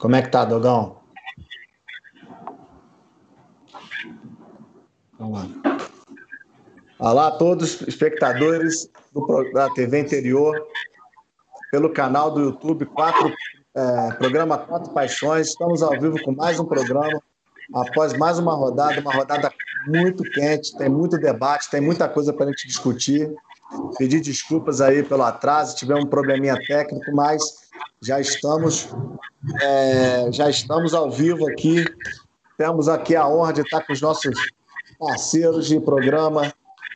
Como é que tá, Dogão? Vamos lá. Olá a todos, espectadores do, da TV Interior, pelo canal do YouTube, quatro, é, programa Quatro Paixões. Estamos ao vivo com mais um programa, após mais uma rodada, uma rodada muito quente, tem muito debate, tem muita coisa para a gente discutir. Pedir desculpas aí pelo atraso, tivemos um probleminha técnico, mas já estamos, é, já estamos ao vivo aqui. Temos aqui a honra de estar com os nossos parceiros de programa,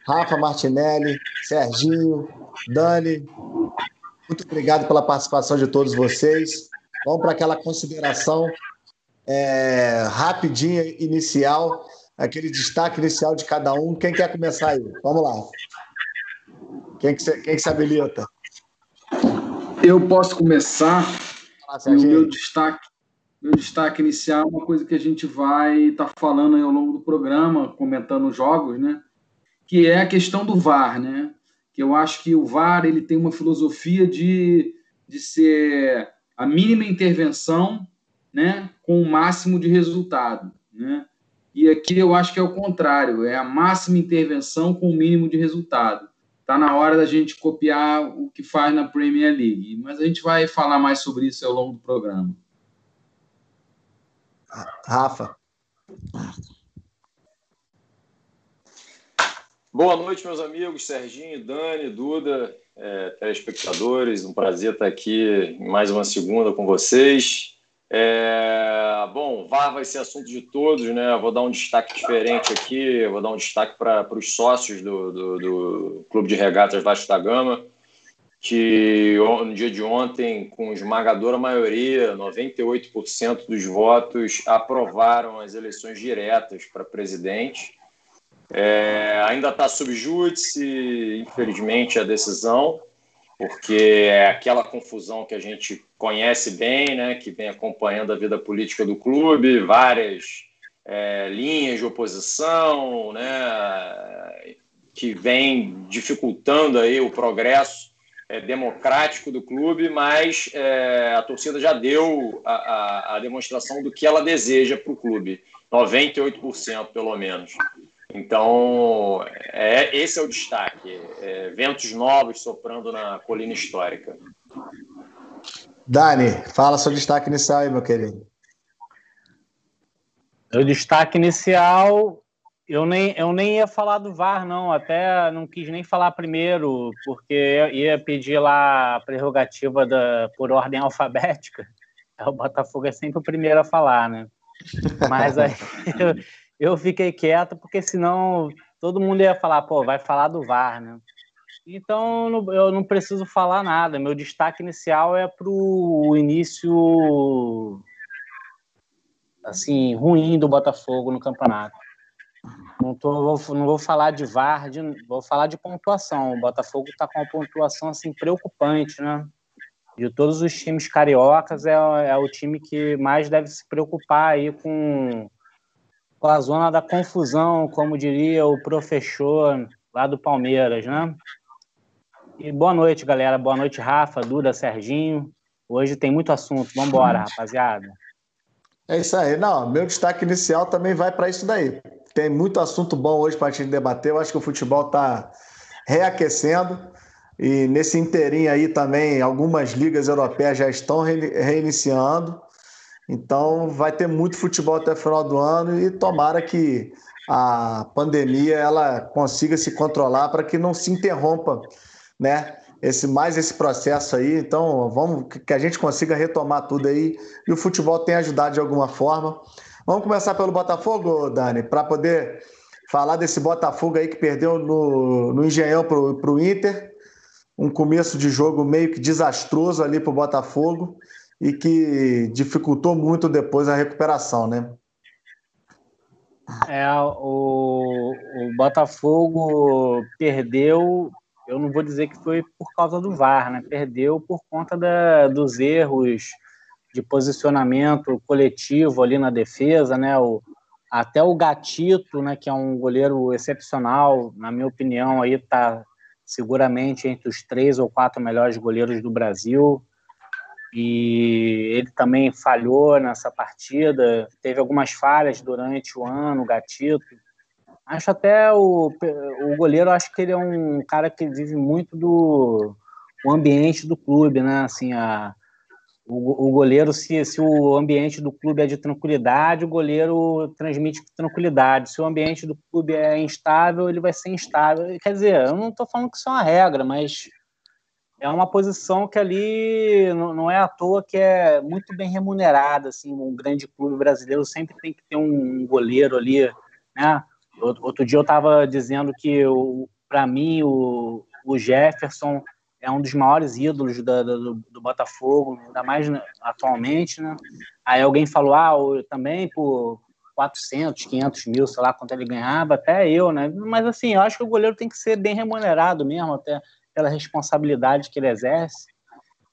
Rafa Martinelli, Serginho, Dani. Muito obrigado pela participação de todos vocês. Vamos para aquela consideração é, rapidinha, inicial, aquele destaque inicial de cada um. Quem quer começar aí? Vamos lá. Quem que se, quem que se habilita? Eu posso começar. Ah, o meu destaque, meu destaque inicial é uma coisa que a gente vai estar tá falando ao longo do programa, comentando os jogos, né? Que é a questão do VAR, né? Que eu acho que o VAR ele tem uma filosofia de, de ser a mínima intervenção, né? Com o máximo de resultado, né? E aqui eu acho que é o contrário, é a máxima intervenção com o mínimo de resultado está na hora da gente copiar o que faz na Premier League. Mas a gente vai falar mais sobre isso ao longo do programa. Rafa. Boa noite, meus amigos, Serginho, Dani, Duda, é, telespectadores. Um prazer estar aqui em mais uma segunda com vocês. É, bom, VAR vai ser assunto de todos, né? vou dar um destaque diferente aqui, vou dar um destaque para os sócios do, do, do, Clube de Regatas Vasco da Gama, que no dia de ontem, com esmagadora maioria, 98% dos votos aprovaram as eleições diretas para presidente. É, ainda está sob júdice, infelizmente, a decisão porque é aquela confusão que a gente conhece bem, né, que vem acompanhando a vida política do clube, várias é, linhas de oposição, né, que vem dificultando aí o progresso é, democrático do clube, mas é, a torcida já deu a, a, a demonstração do que ela deseja para o clube, 98% pelo menos. Então, é, esse é o destaque. É, ventos novos soprando na colina histórica. Dani, fala seu destaque inicial aí, meu querido. O destaque inicial, eu nem, eu nem ia falar do VAR, não. Até não quis nem falar primeiro, porque ia pedir lá a prerrogativa da, por ordem alfabética. O Botafogo é sempre o primeiro a falar, né? Mas aí eu fiquei quieto, porque senão todo mundo ia falar, pô, vai falar do VAR, né? Então eu não preciso falar nada. Meu destaque inicial é para o início assim ruim do Botafogo no campeonato. Não, tô, não vou falar de VAR, de, vou falar de pontuação. O Botafogo está com uma pontuação assim preocupante, né? De todos os times cariocas é, é o time que mais deve se preocupar aí com com a zona da confusão, como diria o professor lá do Palmeiras, né? E boa noite, galera. Boa noite, Rafa, Duda, Serginho. Hoje tem muito assunto. Vamos embora, rapaziada. É isso aí. Não, meu destaque inicial também vai para isso daí. Tem muito assunto bom hoje para a gente debater. Eu acho que o futebol está reaquecendo. E nesse inteirinho aí também, algumas ligas europeias já estão reiniciando. Então vai ter muito futebol até o final do ano e tomara que a pandemia ela consiga se controlar para que não se interrompa, né? Esse mais esse processo aí. Então vamos que a gente consiga retomar tudo aí e o futebol tem ajudado de alguma forma. Vamos começar pelo Botafogo, Dani, para poder falar desse Botafogo aí que perdeu no, no Engenhão para o Inter. Um começo de jogo meio que desastroso ali para o Botafogo e que dificultou muito depois a recuperação, né? É, o, o Botafogo perdeu, eu não vou dizer que foi por causa do VAR, né? Perdeu por conta da, dos erros de posicionamento coletivo ali na defesa, né? O, até o Gatito, né, que é um goleiro excepcional, na minha opinião, aí está seguramente entre os três ou quatro melhores goleiros do Brasil e ele também falhou nessa partida, teve algumas falhas durante o ano, o Gatito. Acho até o, o goleiro, acho que ele é um cara que vive muito do o ambiente do clube, né? Assim, a, o, o goleiro, se, se o ambiente do clube é de tranquilidade, o goleiro transmite tranquilidade. Se o ambiente do clube é instável, ele vai ser instável. Quer dizer, eu não estou falando que isso é uma regra, mas é uma posição que ali não é à toa que é muito bem remunerada. Assim, um grande clube brasileiro sempre tem que ter um goleiro ali, né? Outro dia eu estava dizendo que, para mim, o, o Jefferson é um dos maiores ídolos da, do, do, Botafogo, ainda mais atualmente, né? Aí alguém falou, ah, também por 400, 500 mil, sei lá quanto ele ganhava, até eu, né? Mas assim, eu acho que o goleiro tem que ser bem remunerado mesmo, até pela responsabilidade que ele exerce.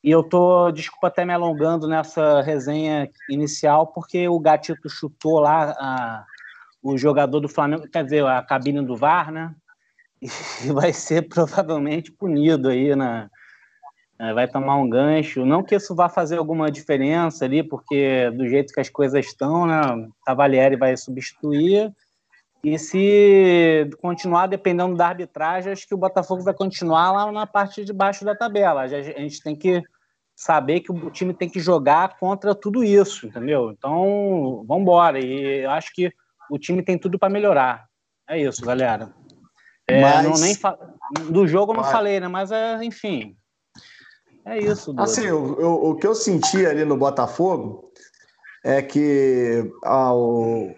E eu tô, desculpa até me alongando nessa resenha inicial, porque o Gatito chutou lá a, o jogador do Flamengo, quer dizer, a cabine do VAR, né? e vai ser provavelmente punido aí né? vai tomar um gancho. Não que isso vá fazer alguma diferença ali, porque do jeito que as coisas estão, né, Cavalieri vai substituir. E se continuar dependendo da arbitragem, acho que o Botafogo vai continuar lá na parte de baixo da tabela. A gente tem que saber que o time tem que jogar contra tudo isso, entendeu? Então, vamos embora. E eu acho que o time tem tudo para melhorar. É isso, galera. É, Mas... não, nem fa... Do jogo eu não falei, né? Mas, é, enfim, é isso. Assim, o, o, o, que eu senti ali no Botafogo é que ah, o,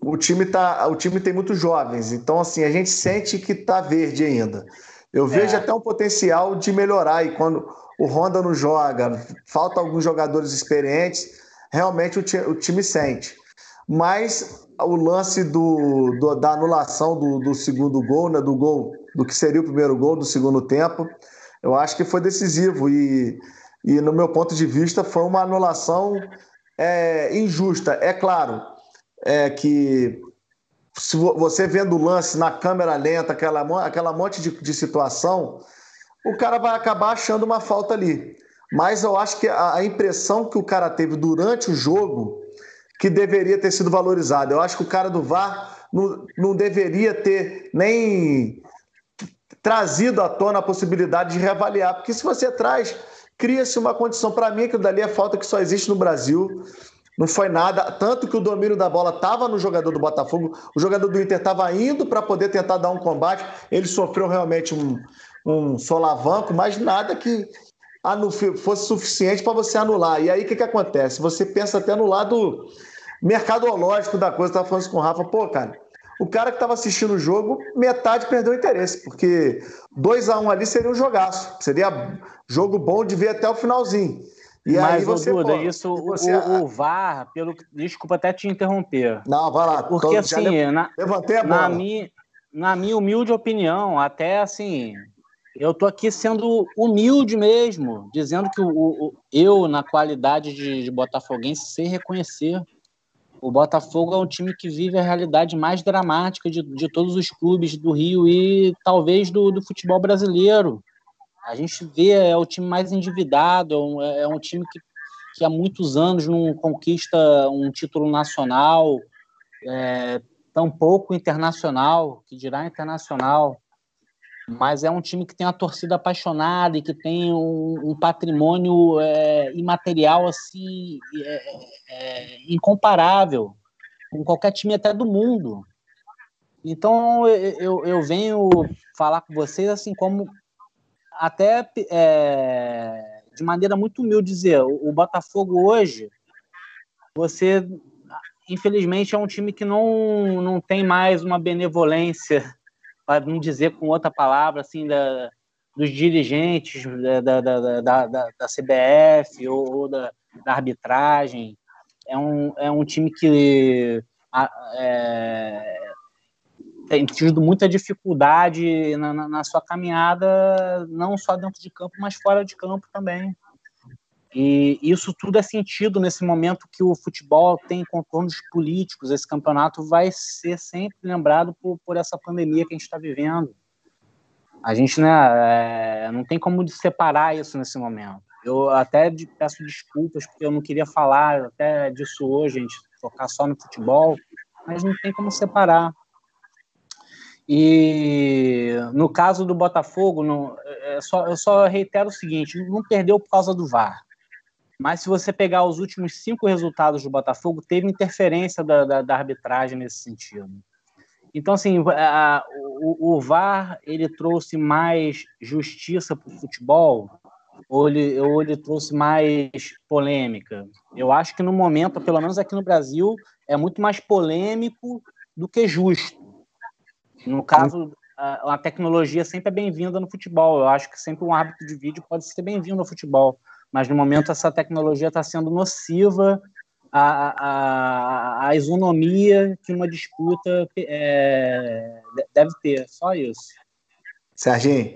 o, time tá, o time tem muitos jovens, então assim, a gente sente que tá verde ainda. Eu vejo é. até um potencial de melhorar, e quando o Honda não joga, falta alguns jogadores experientes, realmente o, o time sente. Mas o lance do, do da anulação do, do, segundo gol, né, do gol, do que seria o primeiro gol do segundo tempo, eu acho que foi decisivo e, e no meu ponto de vista foi uma anulação é, injusta. É claro é, que se você vendo o lance na câmera lenta, aquela, aquela monte de, de situação, o cara vai acabar achando uma falta ali. Mas eu acho que a, a impressão que o cara teve durante o jogo que deveria ter sido valorizado. Eu acho que o cara do VAR não, não deveria ter nem trazido à tona a possibilidade de reavaliar, porque se você traz, cria-se uma condição. Para mim, aquilo dali é falta que só existe no Brasil. Não foi nada, tanto que o domínio da bola estava no jogador do Botafogo, o jogador do Inter estava indo para poder tentar dar um combate, ele sofreu realmente um, um solavanco, mas nada que fosse suficiente para você anular. E aí o que, que acontece? Você pensa até no lado mercadológico da coisa. Estava falando isso com o Rafa, pô, cara, o cara que estava assistindo o jogo, metade perdeu o interesse, porque 2 a 1 um ali seria um jogaço. Seria jogo bom de ver até o finalzinho. E Mas, aí você, Duda, pô, isso, você... o, o, VAR, pelo, desculpa até te interromper. Não, vai lá. Porque assim, na, levantei a bola. Na minha, na minha humilde opinião, até assim, eu tô aqui sendo humilde mesmo, dizendo que o, o eu, na qualidade de, de botafoguense, sei reconhecer o Botafogo é um time que vive a realidade mais dramática de, de todos os clubes do Rio e talvez do, do futebol brasileiro. A gente vê, é o time mais endividado, é, é um time que, que há muitos anos não conquista um título nacional, é, tão pouco internacional, que dirá internacional mas é um time que tem uma torcida apaixonada e que tem um, um patrimônio é, imaterial assim é, é, incomparável com qualquer time até do mundo. Então eu, eu venho falar com vocês assim como até é, de maneira muito humilde dizer o, o Botafogo hoje você infelizmente é um time que não, não tem mais uma benevolência para não dizer com outra palavra, assim, da, dos dirigentes da, da, da, da, CBF ou, ou da, da, arbitragem. É um, é um time que é, tem tido muita dificuldade na, na, na, sua caminhada, não só dentro de campo, mas fora de campo também. E isso tudo é sentido nesse momento que o futebol tem contornos políticos. Esse campeonato vai ser sempre lembrado por, por essa pandemia que a gente está vivendo. A gente né, é, não tem como separar isso nesse momento. Eu até peço desculpas porque eu não queria falar até disso hoje, gente focar só no futebol, mas não tem como separar. E no caso do Botafogo, não, é só, eu só reitero o seguinte: não perdeu por causa do VAR. Mas se você pegar os últimos cinco resultados do Botafogo, teve interferência da, da, da arbitragem nesse sentido. Então, assim, a, o, o, VAR ele trouxe mais justiça para o futebol ou ele, ou ele trouxe mais polêmica? Eu acho que no momento, pelo menos aqui no Brasil, é muito mais polêmico do que justo. No caso, a, a tecnologia sempre é bem-vinda no futebol. Eu acho que sempre um árbitro de vídeo pode ser bem-vindo ao futebol. Mas no momento essa tecnologia está sendo nociva à, à, à, isonomia que uma disputa é, deve ter. Só isso. Serginho.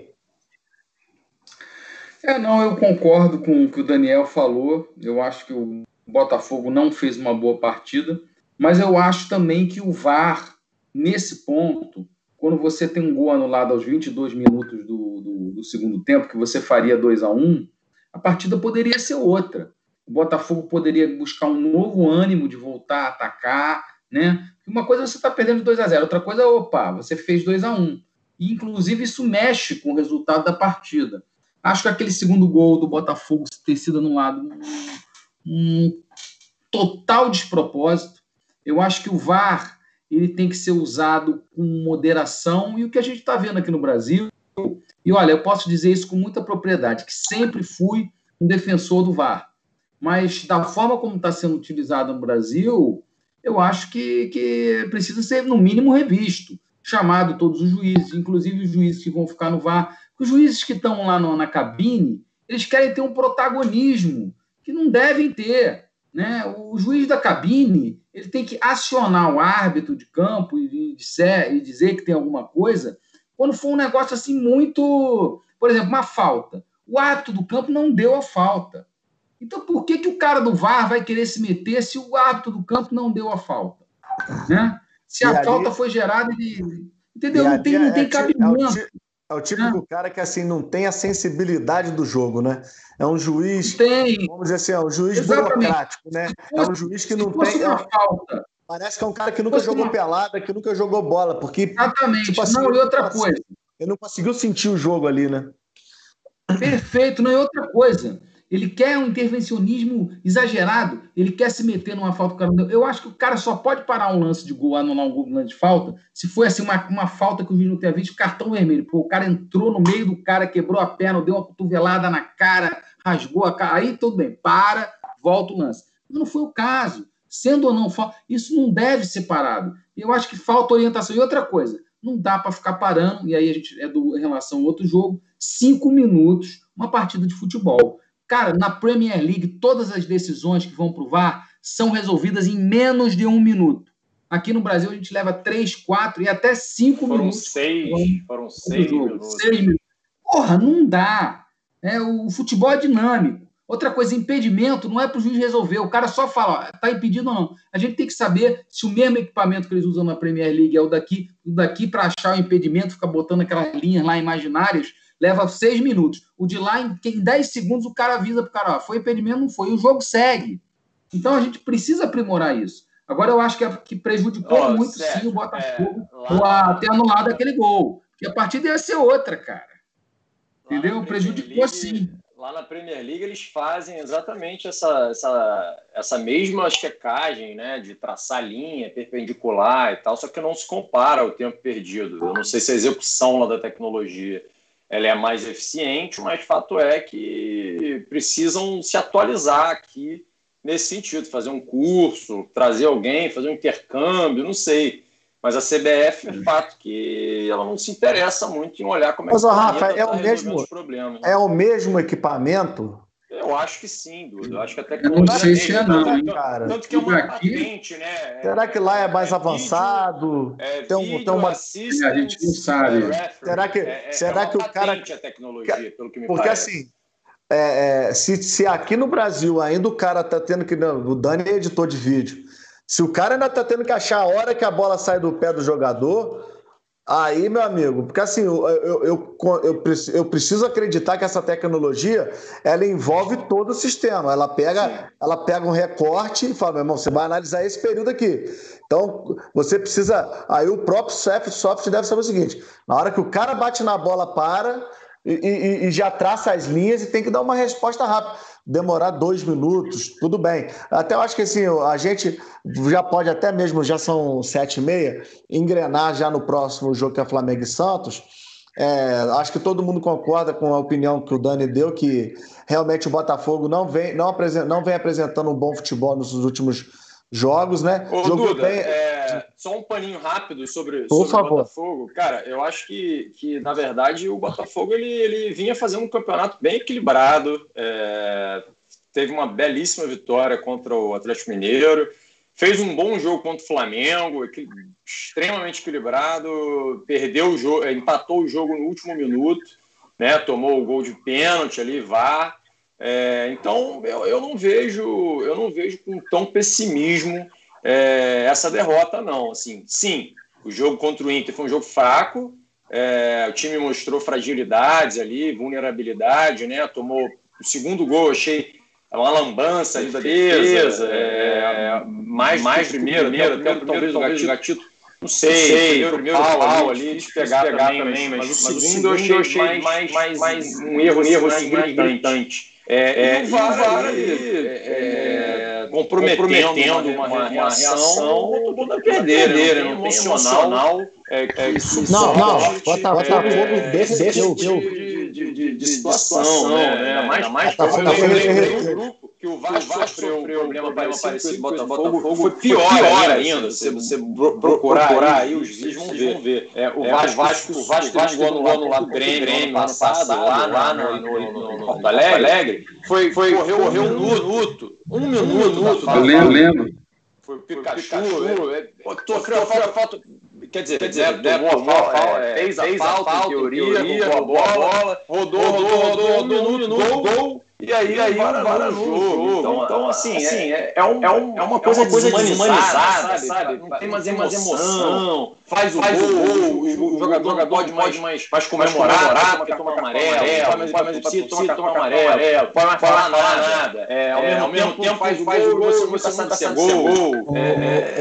É, não, eu concordo com o que o Daniel falou. Eu acho que o Botafogo não fez uma boa partida, mas eu acho também que o VAR, nesse ponto, quando você tem um gol anulado aos 22 minutos do, do, do segundo tempo, que você faria 2 a 1 um, a partida poderia ser outra. O Botafogo poderia buscar um novo ânimo de voltar a atacar, né? Uma coisa é você está perdendo 2 a 0 outra coisa é, opa, você fez 2 a 1 um. E, inclusive, isso mexe com o resultado da partida. Acho que aquele segundo gol do Botafogo ter sido anulado um, um total despropósito. Eu acho que o VAR ele tem que ser usado com moderação e o que a gente está vendo aqui no Brasil. E olha, eu posso dizer isso com muita propriedade, que sempre fui um defensor do VAR. Mas da forma como está sendo utilizado no Brasil, eu acho que, que precisa ser, no mínimo, revisto. Chamado todos os juízes, inclusive os juízes que vão ficar no VAR. Os juízes que estão lá no, na cabine, eles querem ter um protagonismo que não devem ter. Né? O juiz da cabine ele tem que acionar o árbitro de campo e dizer, e dizer que tem alguma coisa quando for um negócio assim muito. Por exemplo, uma falta. O árbitro do campo não deu a falta. Então, por que, que o cara do VAR vai querer se meter se o árbitro do campo não deu a falta? Né? Se a falta foi gerada, ele. Entendeu? Não tem, não é, tem é, cabimento. É o tipo do cara que assim não tem a sensibilidade do jogo, né? É um juiz, tem. vamos dizer assim, é um juiz Exatamente. burocrático, né? É um juiz que não tem. É, falta. Parece que é um cara que nunca jogou pelada, que nunca jogou bola, porque. Exatamente. Tipo assim, não, e outra coisa. Ele não conseguiu sentir o jogo ali, né? Perfeito, não é outra coisa. Ele quer um intervencionismo exagerado, ele quer se meter numa falta que o cara não deu. Eu acho que o cara só pode parar um lance de gol, anular um gol um lance de falta, se foi assim uma, uma falta que o juiz não tenha visto, cartão vermelho. Pô, o cara entrou no meio do cara, quebrou a perna, deu uma cotovelada na cara, rasgou a cara. Aí tudo bem, para, volta o lance. Mas não foi o caso. Sendo ou não falta, isso não deve ser parado. Eu acho que falta orientação. E outra coisa, não dá para ficar parando, e aí a gente é do, em relação ao outro jogo, cinco minutos, uma partida de futebol. Cara, na Premier League, todas as decisões que vão para o VAR são resolvidas em menos de um minuto. Aqui no Brasil, a gente leva três, quatro e até cinco foram minutos. Seis, foram seis minutos. seis minutos. Porra, não dá. É, o futebol é dinâmico. Outra coisa, impedimento não é para o juiz resolver. O cara só fala, está impedido ou não. A gente tem que saber se o mesmo equipamento que eles usam na Premier League é o daqui, o daqui para achar o impedimento, fica botando aquelas linhas lá imaginárias leva seis minutos. O de lá, em, em 10 segundos, o cara avisa para o cara: ó, foi impedimento, não foi. E o jogo segue. Então a gente precisa aprimorar isso. Agora eu acho que, é, que prejudicou oh, muito sim o Botafogo é, lá, ter anulado aquele gol. Porque a partida ia ser outra, cara. Entendeu? Prejudicou League, sim. Lá na Premier League eles fazem exatamente essa, essa, essa mesma checagem, né? De traçar linha perpendicular e tal, só que não se compara ao tempo perdido. Eu não sei se a execução lá da tecnologia ela é mais eficiente, mas fato é que precisam se atualizar aqui nesse sentido, fazer um curso, trazer alguém, fazer um intercâmbio, não sei. Mas a CBF, é fato que ela não se interessa muito em olhar como é que Rafa, é tá o mesmo problemas. É o mesmo equipamento eu acho que sim, Dudu. Eu acho que até que não sei se é não, tanto, cara. Tanto que é uma patente, né? Será que lá é mais é avançado? É, tem, um, tem uma... a gente não sabe. É, será que, é, é será que o cara... a tecnologia, pelo que me Porque parece. assim, é, se, se aqui no Brasil ainda o cara tá tendo que... Não, o Dani é editor de vídeo. Se o cara ainda tá tendo que achar a hora que a bola sai do pé do jogador Aí, meu amigo, porque assim, eu, eu, eu, eu, eu preciso acreditar que essa tecnologia ela envolve todo o sistema. Ela pega, ela pega um recorte e fala, meu irmão, você vai analisar esse período aqui. Então, você precisa. Aí o próprio software deve saber o seguinte: na hora que o cara bate na bola, para e, e, e já traça as linhas e tem que dar uma resposta rápida demorar dois minutos, tudo bem. Até eu acho que assim, a gente já pode até mesmo, já são sete e meia, engrenar já no próximo jogo que é Flamengo e Santos. É, acho que todo mundo concorda com a opinião que o Dani deu, que realmente o Botafogo não vem, não, apresenta, não vem apresentando um bom futebol nos últimos jogos, né? Ô, Jogo Duda, é, só um paninho rápido sobre, Por sobre favor. o Botafogo. Cara, eu acho que, que, na verdade, o Botafogo ele, ele vinha fazendo um campeonato bem equilibrado. É, teve uma belíssima vitória contra o Atlético Mineiro. Fez um bom jogo contra o Flamengo, extremamente equilibrado. Perdeu o jogo, empatou o jogo no último minuto, né? Tomou o gol de pênalti ali, VAR. É, então eu, eu, não vejo eu não vejo com tão pessimismo é, essa derrota não. Assim sim o jogo contra o Inter foi um jogo fraco é, o time mostrou fragilidades ali vulnerabilidade né tomou o segundo gol achei uma lambança ali da defesa é, mais mais primeiro, primeiro, até, até, talvez o gatito, gatito não sei, sei primeiro, primeiro pau, pau ali, de pegar, pegar também, também, mas, mas, mas o segundo eu achei, mais, mais, mais, mais um erro, um erro assim, gritante. É, é, e o VAR, o VAR ali, é, é, comprometendo, comprometendo uma, uma, reação, todo mundo a perder, né? Não tem emocional. É, é, não, não, Botafogo desceu de, de, de, de situação, né? Ainda mais, mais eu grupo que o Vasco, o Vasco sofreu, um problema parecido com o Botafogo, foi pior, pior ainda. Se você procurar, procurar aí, os vídeos vão ver. Ver. É, o, é, Vasco, o Vasco, o Vasco, o Vasco teve um gol anulado do Grêmio, Grêmio ano passado, lá, lá no, no, no, Porto Alegre. Foi, foi, correu, correu um minuto. Um minuto. Eu lembro, lembro. Foi o Pikachu. Sofreu falta Quer dizer, quer dizer né, tomou, a falta, é, fez, a fez falta, a falta, em teoria, teoria roubou a bola, rodou, rodou, rodou, rodou, minuto, gol, e aí, aí vara, vara no jogo. jogo. Então, então assim, assim é, é, um, é, um, é uma coisa, é uma coisa deshumanizada, sabe? sabe? Não tem mais emoção, faz o faz gol, o, o, o jogador, jogador pode mais, mais, mais comemorar, porque toma amarelo, pode mais torcida, toma amarelo, pode mais falar nada. É, ao mesmo tempo faz o gol, você sabe se é gol.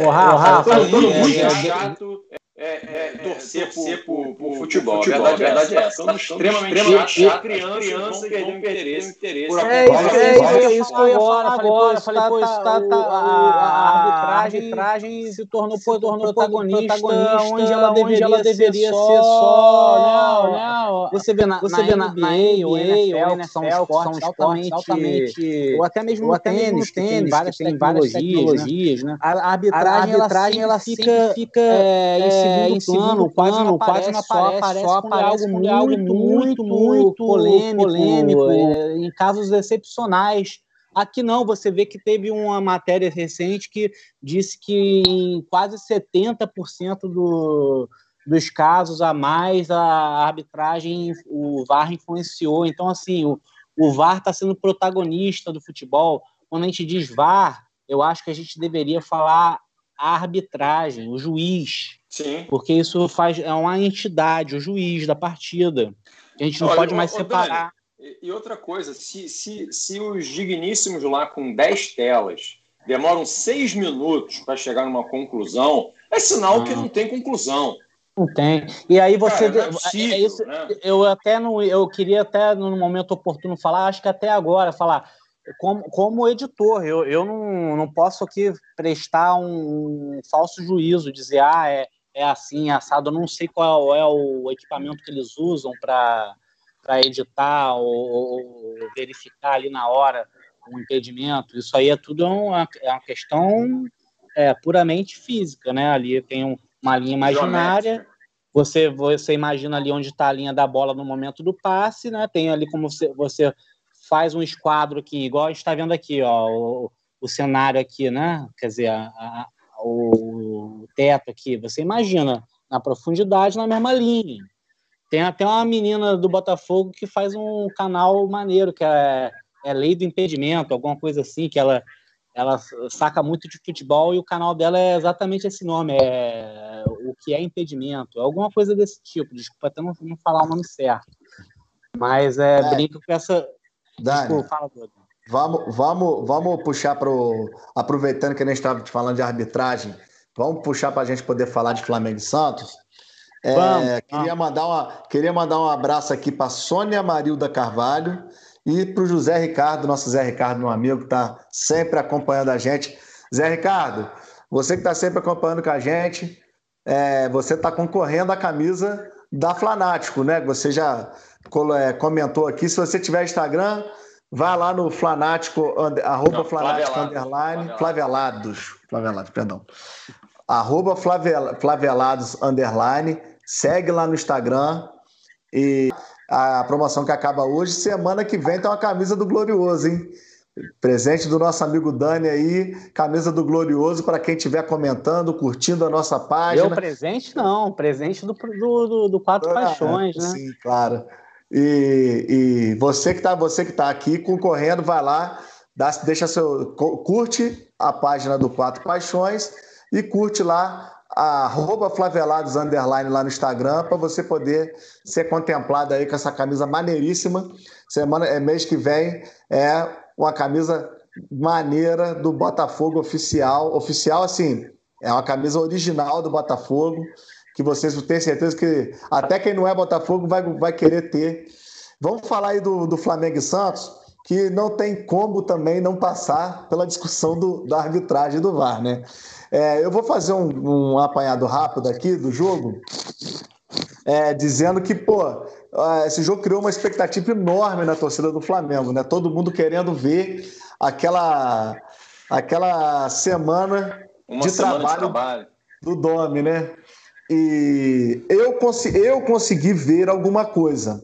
O Rafa, todo mundo muito chato é, é, é, torcer, torcer por, por, por, futebol. futebol. A verdade, é essa. Estamos extremamente, chato. Crianças, crianças vão perder o interesse. interesse por é, isso, é, é isso que eu ia falar agora. Falei, pô, tá, tá, tá, a arbitragem se tornou, se tornou protagonista, protagonista onde ela deveria, ela deveria ser só. Não, não. Você vê na, você vê na, na NBA, ou NFL, né, são esportes altamente, altamente, ou até mesmo no tênis, tênis, várias tecnologias, né? A arbitragem, ela fica é, segundo plano, quase não quase não aparece, aparece só aparece algo muito, algo muito, muito polêmico, polêmico é, em casos excepcionais. Aqui não, você vê que teve uma matéria recente que disse que em quase 70% do, dos casos a mais a arbitragem, o VAR influenciou. Então, assim, o, o VAR está sendo protagonista do futebol. Quando a gente diz VAR, eu acho que a gente deveria falar a arbitragem, o juiz, Sim. Porque isso faz é uma entidade, o juiz da partida. A gente não Olha, pode mais separar. Dani, e outra coisa, se, se, se os digníssimos lá com 10 telas demoram 6 minutos para chegar numa conclusão, é sinal que não tem conclusão. Não tem. E aí você. Cara, é, possível, é isso, né? Eu até não. Eu queria até no momento oportuno falar, acho que até agora, falar como, como editor, eu, eu não, não posso aqui prestar um falso juízo, dizer, ah, é, é assim, assado. Eu não sei qual é o equipamento que eles usam para editar ou, ou, verificar ali na hora um impedimento. Isso aí é tudo uma, é uma questão é, puramente física, né? Ali tem uma linha imaginária. Você, você imagina ali onde está a linha da bola no momento do passe, né? Tem ali como você, você faz um esquadro aqui, igual a gente está vendo aqui, ó, o, o cenário aqui, né? Quer dizer, a, o teto aqui, você imagina na profundidade na mesma linha. Tem até uma menina do Botafogo que faz um canal maneiro, que é, é Lei do Impedimento, alguma coisa assim, que ela, ela saca muito de futebol e o canal dela é exatamente esse nome, é o que é impedimento, alguma coisa desse tipo. Desculpa até não, não falar o nome certo. Mas é, é. brinco com essa. Dani, Desculpa, fala tudo. Vamos, vamos, vamos puxar para o. Aproveitando que a gente estava falando de arbitragem, vamos puxar para a gente poder falar de Flamengo e Santos. É, vamos, queria, vamos. Mandar uma, queria mandar um abraço aqui para Sônia Marilda Carvalho e para o José Ricardo, nosso Zé Ricardo, meu amigo, que está sempre acompanhando a gente. Zé Ricardo, você que está sempre acompanhando com a gente, é, você está concorrendo à camisa da Flanático, né? Você já é, comentou aqui. Se você tiver Instagram, vai lá no Flanático, arroba Não, Flanático underline, Flavelados, Flavelados, perdão. Arroba Flavelados underline, segue lá no Instagram e a promoção que acaba hoje, semana que vem tem uma camisa do Glorioso, hein? Presente do nosso amigo Dani aí, camisa do Glorioso para quem estiver comentando, curtindo a nossa página. Eu presente não, presente do, do, do, do Quatro ah, Paixões, né? Sim, claro. E, e você que está você que tá aqui concorrendo, vai lá, dá, deixa seu curte a página do Quatro Paixões e curte lá arroba Flavelados Underline lá no Instagram para você poder ser contemplado aí com essa camisa maneiríssima. Semana, é, mês que vem é uma camisa maneira do Botafogo oficial. Oficial, assim, é uma camisa original do Botafogo, que vocês têm certeza que até quem não é Botafogo vai, vai querer ter. Vamos falar aí do, do Flamengo e Santos, que não tem como também não passar pela discussão do, da arbitragem do VAR, né? É, eu vou fazer um, um, apanhado rápido aqui do jogo, é, dizendo que, pô, esse jogo criou uma expectativa enorme na torcida do Flamengo, né? Todo mundo querendo ver aquela, aquela semana, de, semana trabalho de trabalho do Domi, né? E eu, cons eu consegui ver alguma coisa.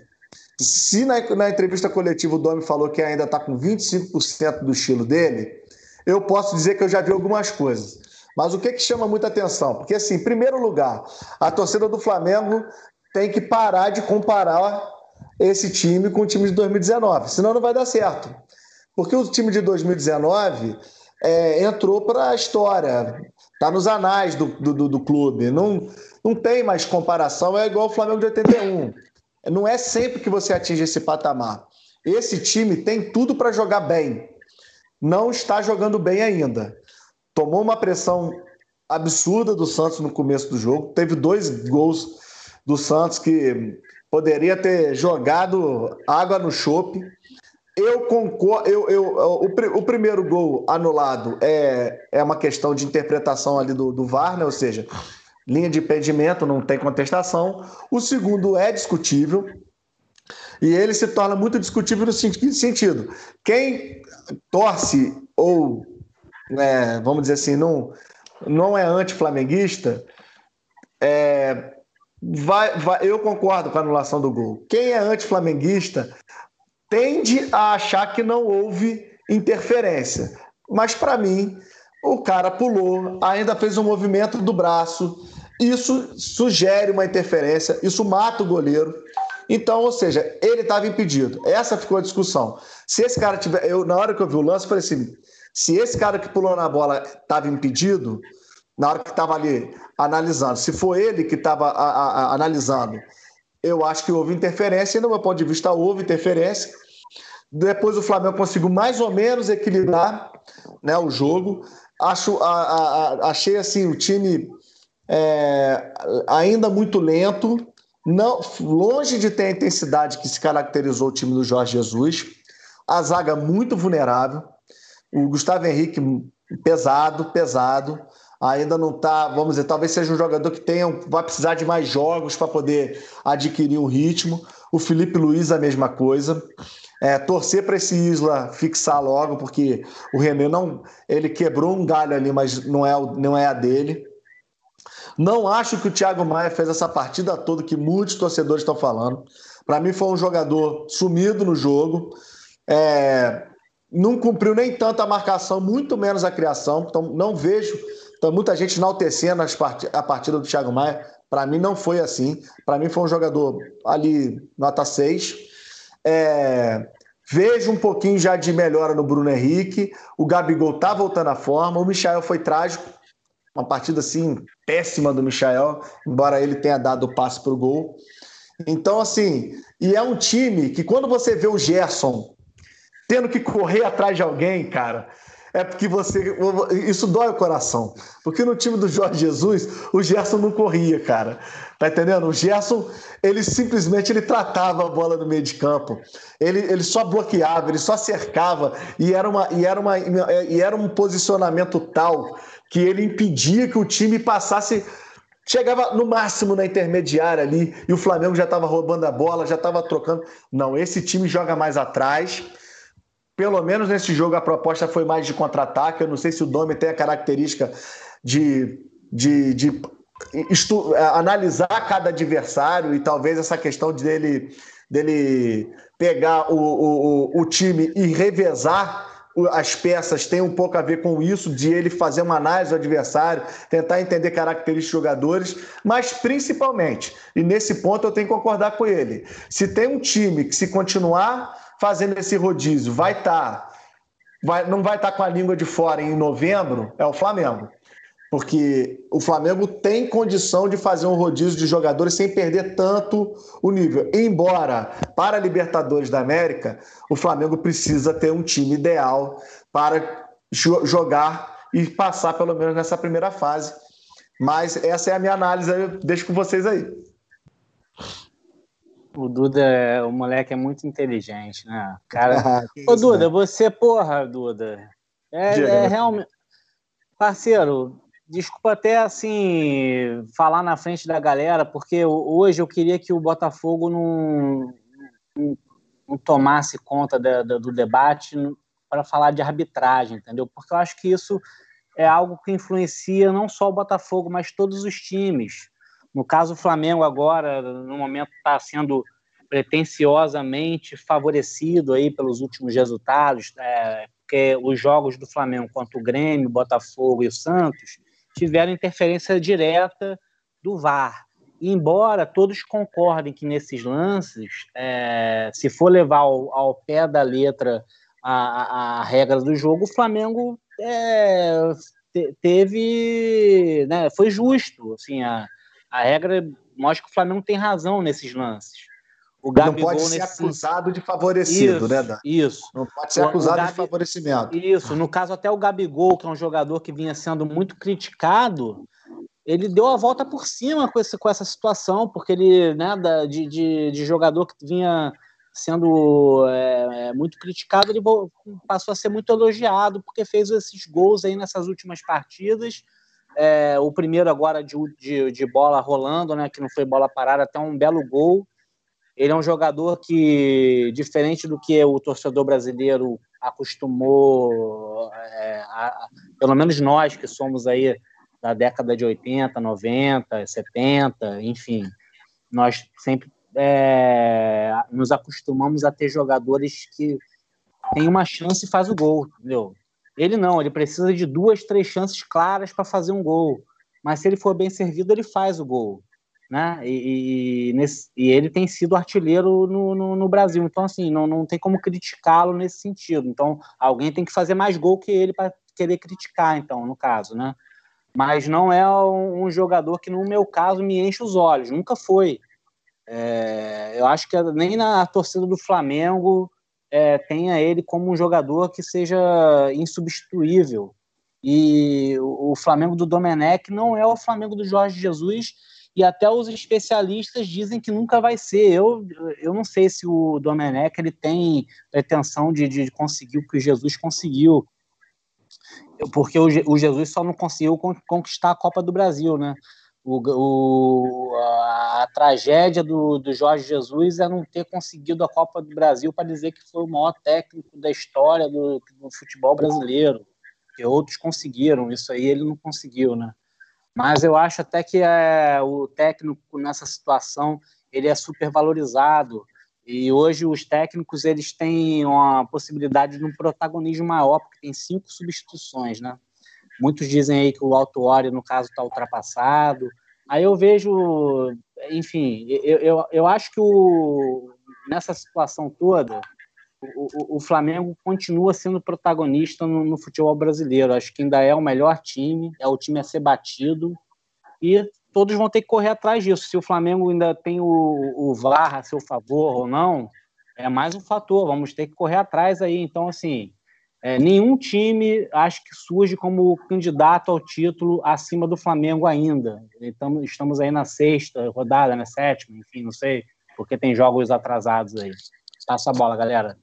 Se na, na entrevista coletiva o Domi falou que ainda está com 25% do estilo dele, eu posso dizer que eu já vi algumas coisas. Mas o que, que chama muita atenção? Porque, assim, em primeiro lugar, a torcida do Flamengo tem que parar de comparar esse time com o time de 2019, senão não vai dar certo. Porque o time de 2019 é, entrou para a história, está nos anais do, do, do, clube, não, não tem mais comparação, é igual o Flamengo de 81. Não é sempre que você atinge esse patamar. Esse time tem tudo para jogar bem, não está jogando bem ainda tomou uma pressão absurda do Santos no começo do jogo. Teve dois gols do Santos que poderia ter jogado água no chope. Eu concordo. Eu, eu, o, o, primeiro gol anulado é, é uma questão de interpretação ali do, do VAR, né? ou seja, linha de impedimento, não tem contestação. O segundo é discutível. E ele se torna muito discutível no sentido: quem torce ou é, vamos dizer assim, não, não é anti-flamenguista, é, vai, vai, eu concordo com a anulação do gol. Quem é anti-flamenguista tende a achar que não houve interferência. Mas, para mim, o cara pulou, ainda fez um movimento do braço. Isso sugere uma interferência, isso mata o goleiro. Então, ou seja, ele estava impedido. Essa ficou a discussão. Se esse cara tiver. Eu, na hora que eu vi o lance, falei assim: se esse cara que pulou na bola estava impedido, na hora que estava ali analisando, se for ele que estava analisando, eu acho que houve interferência, e do meu ponto de vista houve interferência. Depois o Flamengo conseguiu mais ou menos equilibrar né, o jogo. Acho, a, a, achei assim o time é, ainda muito lento, não longe de ter a intensidade que se caracterizou o time do Jorge Jesus. A zaga muito vulnerável. O Gustavo Henrique, pesado, pesado. Ainda não está, vamos dizer, talvez seja um jogador que tenha, vai precisar de mais jogos para poder adquirir um ritmo. O Felipe Luiz, a mesma coisa. É, torcer para esse Isla fixar logo, porque o René não. Ele quebrou um galho ali, mas não é, não é a dele. Não acho que o Thiago Maia fez essa partida toda que muitos torcedores estão falando. Para mim, foi um jogador sumido no jogo. É, não cumpriu nem tanto a marcação, muito menos a criação. Então, não vejo então, muita gente enaltecendo a partida do Thiago Maia. Para mim, não foi assim. Para mim, foi um jogador ali, nota 6. É... Vejo um pouquinho já de melhora no Bruno Henrique. O Gabigol tá voltando à forma. O Michael foi trágico. uma partida assim péssima do Michael, embora ele tenha dado o passe para o gol. Então, assim, e é um time que quando você vê o Gerson tendo que correr atrás de alguém, cara, é porque você. Isso dói o coração. Porque no time do Jorge Jesus, o Gerson não corria, cara. Tá entendendo? O Gerson, ele simplesmente ele tratava a bola no meio de campo. Ele, ele só bloqueava, ele só cercava. E era, uma, e, era uma, e era um posicionamento tal que ele impedia que o time passasse chegava no máximo na intermediária ali e o Flamengo já estava roubando a bola, já estava trocando. Não, esse time joga mais atrás. Pelo menos nesse jogo a proposta foi mais de contra-ataque. Eu não sei se o Domi tem a característica de, de, de é, analisar cada adversário e talvez essa questão dele, dele pegar o, o, o time e revezar as peças tem um pouco a ver com isso, de ele fazer uma análise do adversário, tentar entender características dos jogadores, mas principalmente, e nesse ponto eu tenho que concordar com ele, se tem um time que se continuar fazendo esse rodízio vai estar. Tá, vai, não vai estar tá com a língua de fora em novembro, é o Flamengo. Porque o Flamengo tem condição de fazer um rodízio de jogadores sem perder tanto o nível. Embora, para a Libertadores da América, o Flamengo precisa ter um time ideal para jogar e passar pelo menos nessa primeira fase. Mas essa é a minha análise, eu deixo com vocês aí. O Duda, é, o moleque é muito inteligente, né? Cara, ah, ô isso, Duda, né? você, porra, Duda, é, é realmente. Parceiro, desculpa até assim falar na frente da galera, porque hoje eu queria que o Botafogo não, não, não tomasse conta da, da, do debate para falar de arbitragem, entendeu? Porque eu acho que isso é algo que influencia não só o Botafogo, mas todos os times. No caso, o Flamengo agora, no momento, está sendo pretensiosamente favorecido aí pelos últimos resultados, é, porque os jogos do Flamengo contra o Grêmio, Botafogo e o Santos tiveram interferência direta do VAR. embora todos concordem que nesses lances, é, se for levar ao, ao, pé da letra a, a, a regra do jogo, o Flamengo é, teve, né, foi justo, assim, a, a regra mostra que o Flamengo tem razão nesses lances. O Gabigol não pode ser acusado de favorecido, isso, né, Dan? Isso. Não pode ser acusado Gabi... de favorecimento. Isso. No caso, até o Gabigol, que é um jogador que vinha sendo muito criticado, ele deu a volta por cima com, esse, com essa situação, porque ele, né, da, de, de, de jogador que vinha sendo é, muito criticado, ele passou a ser muito elogiado, porque fez esses gols aí nessas últimas partidas é, o primeiro agora de, de, de, bola rolando, né, que não foi bola parada, até um belo gol. Ele é um jogador que, diferente do que o torcedor brasileiro acostumou, é, a, pelo menos nós que somos aí da década de 80, 90, 70, enfim, nós sempre é, nos acostumamos a ter jogadores que têm uma chance e faz o gol, entendeu? Ele não, ele precisa de duas, três chances claras para fazer um gol. Mas se ele for bem servido, ele faz o gol. Né? E, e, nesse, e ele tem sido artilheiro no, no, no Brasil. Então, assim, não, não tem como criticá-lo nesse sentido. Então, alguém tem que fazer mais gol que ele para querer criticar, então, no caso, né? Mas não é um, um, jogador que, no meu caso, me enche os olhos. Nunca foi. É, eu acho que nem na torcida do Flamengo é, tenha ele como um jogador que seja insubstituível. E o, Flamengo do Domenech não é o Flamengo do Jorge Jesus, e até os especialistas dizem que nunca vai ser. Eu, eu não sei se o Domenech ele tem pretensão de, de conseguir o que o Jesus conseguiu, porque o, o Jesus só não conseguiu conquistar a Copa do Brasil, né? O, o, a, tragédia do, do Jorge Jesus é não ter conseguido a Copa do Brasil para dizer que foi o maior técnico da história do, do, futebol brasileiro. Que outros conseguiram, isso aí ele não conseguiu, né? Mas eu acho até que é, o técnico nessa situação ele é super valorizado e hoje os técnicos eles têm uma possibilidade de um protagonismo maior porque tem cinco substituições, né? Muitos dizem aí que o Alto Ori, no caso, está ultrapassado. Aí eu vejo, enfim, eu, eu, eu acho que o, nessa situação toda, o, o, Flamengo continua sendo protagonista no, no, futebol brasileiro. Acho que ainda é o melhor time, é o time a ser batido e todos vão ter que correr atrás disso. Se o Flamengo ainda tem o, o VAR a seu favor ou não, é mais um fator. Vamos ter que correr atrás aí. Então, assim, é, nenhum time acho que surge como candidato ao título acima do Flamengo ainda. Então, estamos aí na sexta rodada, na sétima, enfim, não sei, porque tem jogos atrasados aí. Passa a bola, galera.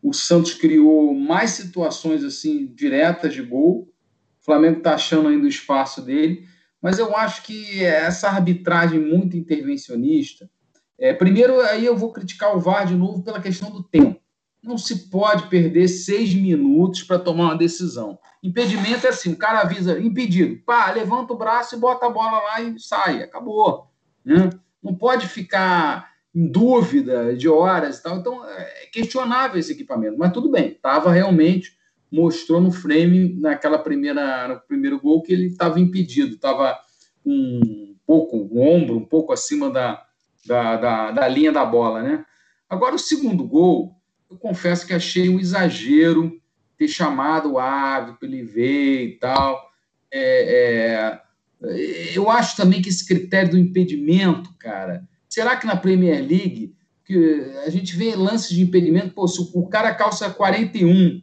O Santos criou mais situações assim diretas de gol. O Flamengo está achando ainda o espaço dele, mas eu acho que essa arbitragem muito intervencionista. É, primeiro, aí eu vou criticar o VAR de novo pela questão do tempo. Não se pode perder seis minutos para tomar uma decisão. Impedimento é assim: o cara avisa, impedido, pá, levanta o braço e bota a bola lá e sai, acabou. Né? Não pode ficar em dúvida de horas e tal. Então, é questionável esse equipamento, mas tudo bem, estava realmente, mostrou no frame, naquela primeira, no primeiro gol, que ele estava impedido, estava um pouco, o ombro um pouco acima da, da, da, da, linha da bola, né? Agora, o segundo gol, eu confesso que achei um exagero ter chamado o árbitro para ele ver e tal. É, é, eu acho também que esse critério do impedimento, cara, Será que na Premier League, que a gente vê lances de impedimento, pô, se o cara calça 41,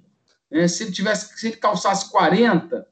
né, se ele tivesse, se ele calçasse 40,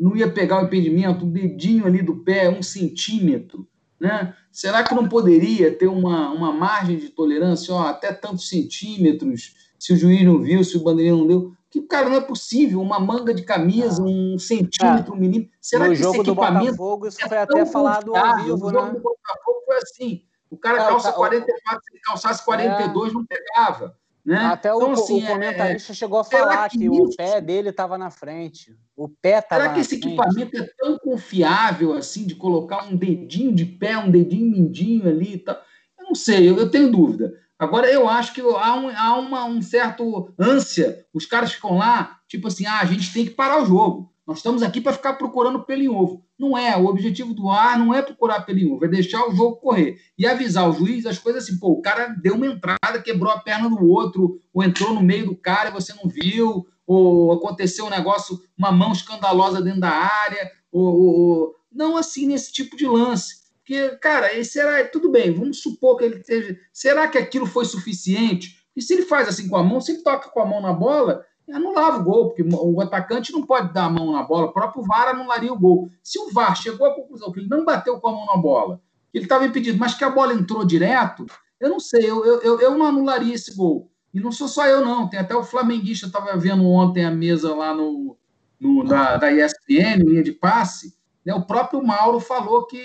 não ia pegar o impedimento, o dedinho ali do pé, um centímetro, né? Será que não poderia ter uma, uma margem de tolerância, ó, até tantos centímetros, se o juiz não viu, se o bandeirinha não deu? Que, cara, não é possível, uma manga de camisa, um centímetro, um milímetro. Será no que jogo esse equipamento do Botafogo, isso é foi até falado ao vivo, né? jogo do Botafogo foi assim. O cara calça 44, se ele calçasse 42, é. não pegava. Né? Até então, o, assim, o é, comentarista é, chegou a falar que, que o pé dele estava na frente. O pé estava Será que esse frente? equipamento é tão confiável assim de colocar um dedinho de pé, um dedinho mindinho ali e tal? Eu não sei, eu, eu tenho dúvida. Agora, eu acho que há, um, há uma, um certo ânsia. Os caras ficam lá, tipo assim, ah, a gente tem que parar o jogo. Nós estamos aqui para ficar procurando pelo em ovo. Não é. O objetivo do ar não é procurar pelo em ovo, é deixar o jogo correr. E avisar o juiz as coisas assim, pô, o cara deu uma entrada, quebrou a perna do outro, ou entrou no meio do cara e você não viu, ou aconteceu um negócio, uma mão escandalosa dentro da área, ou, ou... não assim nesse tipo de lance. Porque, cara, esse era tudo bem, vamos supor que ele esteja. Será que aquilo foi suficiente? E se ele faz assim com a mão, se ele toca com a mão na bola, anulava o gol, porque o atacante não pode dar a mão na bola, o próprio VAR anularia o gol. Se o VAR chegou à conclusão que ele não bateu com a mão na bola, que ele estava impedido, mas que a bola entrou direto, eu não sei, eu, eu, eu não anularia esse gol. E não sou só eu, não. Tem até o flamenguista, estava vendo ontem a mesa lá no, no da, da ESPN, linha de passe. Né? O próprio Mauro falou que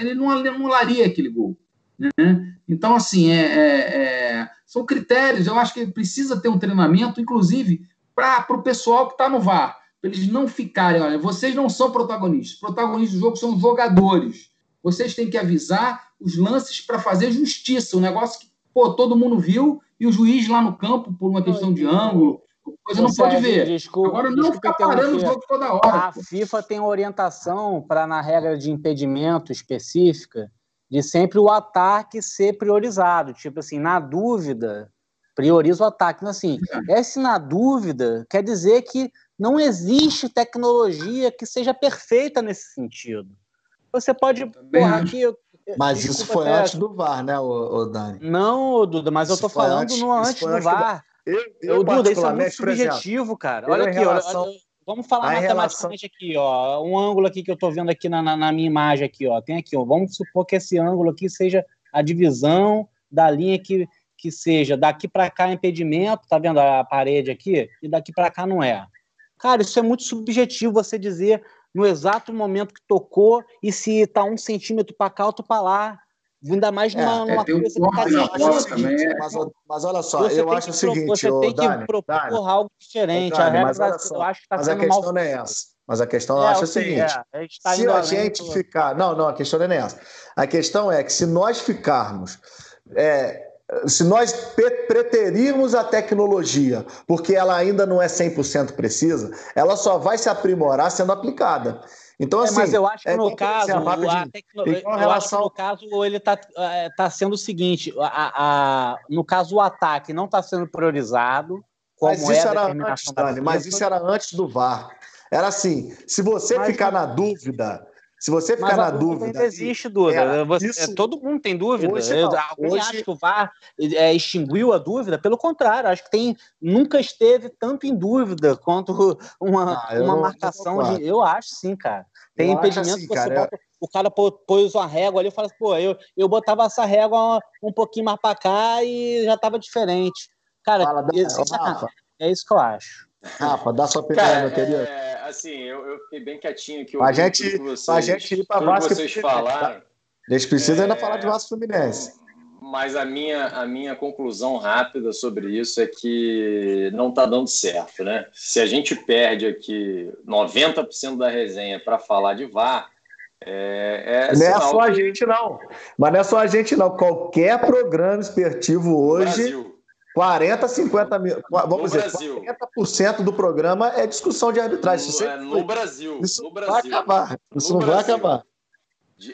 ele não anularia aquele gol. Né? Então, assim, é, é, é, são critérios. Eu acho que precisa ter um treinamento, inclusive, para o pessoal que está no VAR, para eles não ficarem, olha, vocês não são protagonistas. Protagonistas do jogo são jogadores. Vocês têm que avisar os lances para fazer justiça. Um negócio que, pô, todo mundo viu e o juiz lá no campo, por uma questão de ângulo, coisa não pode ver. Desculpa, Agora não ficar parando o jogo toda hora. A pô. FIFA tem orientação para, na regra de impedimento específica, de sempre o ataque ser priorizado. Tipo assim, na dúvida, prioriza o ataque. Então, assim, é. esse na dúvida quer dizer que não existe tecnologia que seja perfeita nesse sentido. Você pode. Porra, aqui, mas isso foi antes do VAR, né, o, o Dani? Não, Duda, mas isso eu tô falando antes, no antes do VAR. Do... Eu, eu, eu Duda, isso é muito subjetivo, exemplo, cara. Olha aqui, relação... olha, Vamos falar matematicamente relação... aqui, ó. Um ângulo aqui que eu estou vendo aqui na, na, na, minha imagem aqui, ó. Tem aqui, ó. Vamos supor que esse ângulo aqui seja a divisão da linha que, que seja daqui para cá impedimento, tá vendo a parede aqui? E daqui para cá não é. Cara, isso é muito subjetivo você dizer no exato momento que tocou e se tá um centímetro para cá, outro para lá. Ainda mais numa, é, numa é, coisa que tá difícil. É. Mas, mas, olha só, você eu acho o seguinte, Você tem que Dani, propor Dani, algo diferente. Dani, a regra, mas eu acho que está Mas a questão não é essa. Mas a questão eu é, acho o seguinte: é, tá se a gente além, ficar. Não, não, a questão não é essa. A questão é que se nós ficarmos. É, se nós preterirmos a tecnologia, porque ela ainda não é 100% precisa, ela só vai se aprimorar sendo aplicada. Então, assim. É, mas eu acho que é, no caso, a tecno... eu acho que no caso ele está é, tá sendo o seguinte: a, a, no caso, o ataque não está sendo priorizado. Como mas isso é era antes, Dani, mas isso era antes do VAR. Era assim: se você mas, ficar na dúvida se você ficar na dúvida. Ainda existe dúvida. É, você, isso, todo mundo tem dúvida. Hoje, não, Alguém hoje... acha que o VAR é, extinguiu a dúvida? Pelo contrário, acho que tem, nunca esteve tanto em dúvida quanto uma, ah, uma marcação de. Eu acho sim, cara. Tem eu impedimento assim, que você cara, bota, o cara pôs uma régua ali e fala assim, pô, eu, eu botava essa régua um pouquinho mais para cá e já estava diferente. Cara, Fala, esse, é isso que eu acho. Rafa, dá sua opinião, meu querido. É, assim, eu, eu fiquei bem quietinho aqui. A gente, vocês, a gente ir para Vasco vocês falaram. Tá? A gente precisa é... ainda falar de Vasco Fluminense. Mas a minha, a minha conclusão rápida sobre isso é que não está dando certo, né? Se a gente perde aqui 90% da resenha para falar de VAR, é, é não é só a gente, não. Mas não é só a gente, não. Qualquer programa esportivo hoje. Brasil 40, 50 mil. Vamos no dizer, Brasil. 40% do programa é discussão de arbitragem. No, é, no Brasil. Isso no Brasil. vai acabar. Isso no não Brasil. vai acabar.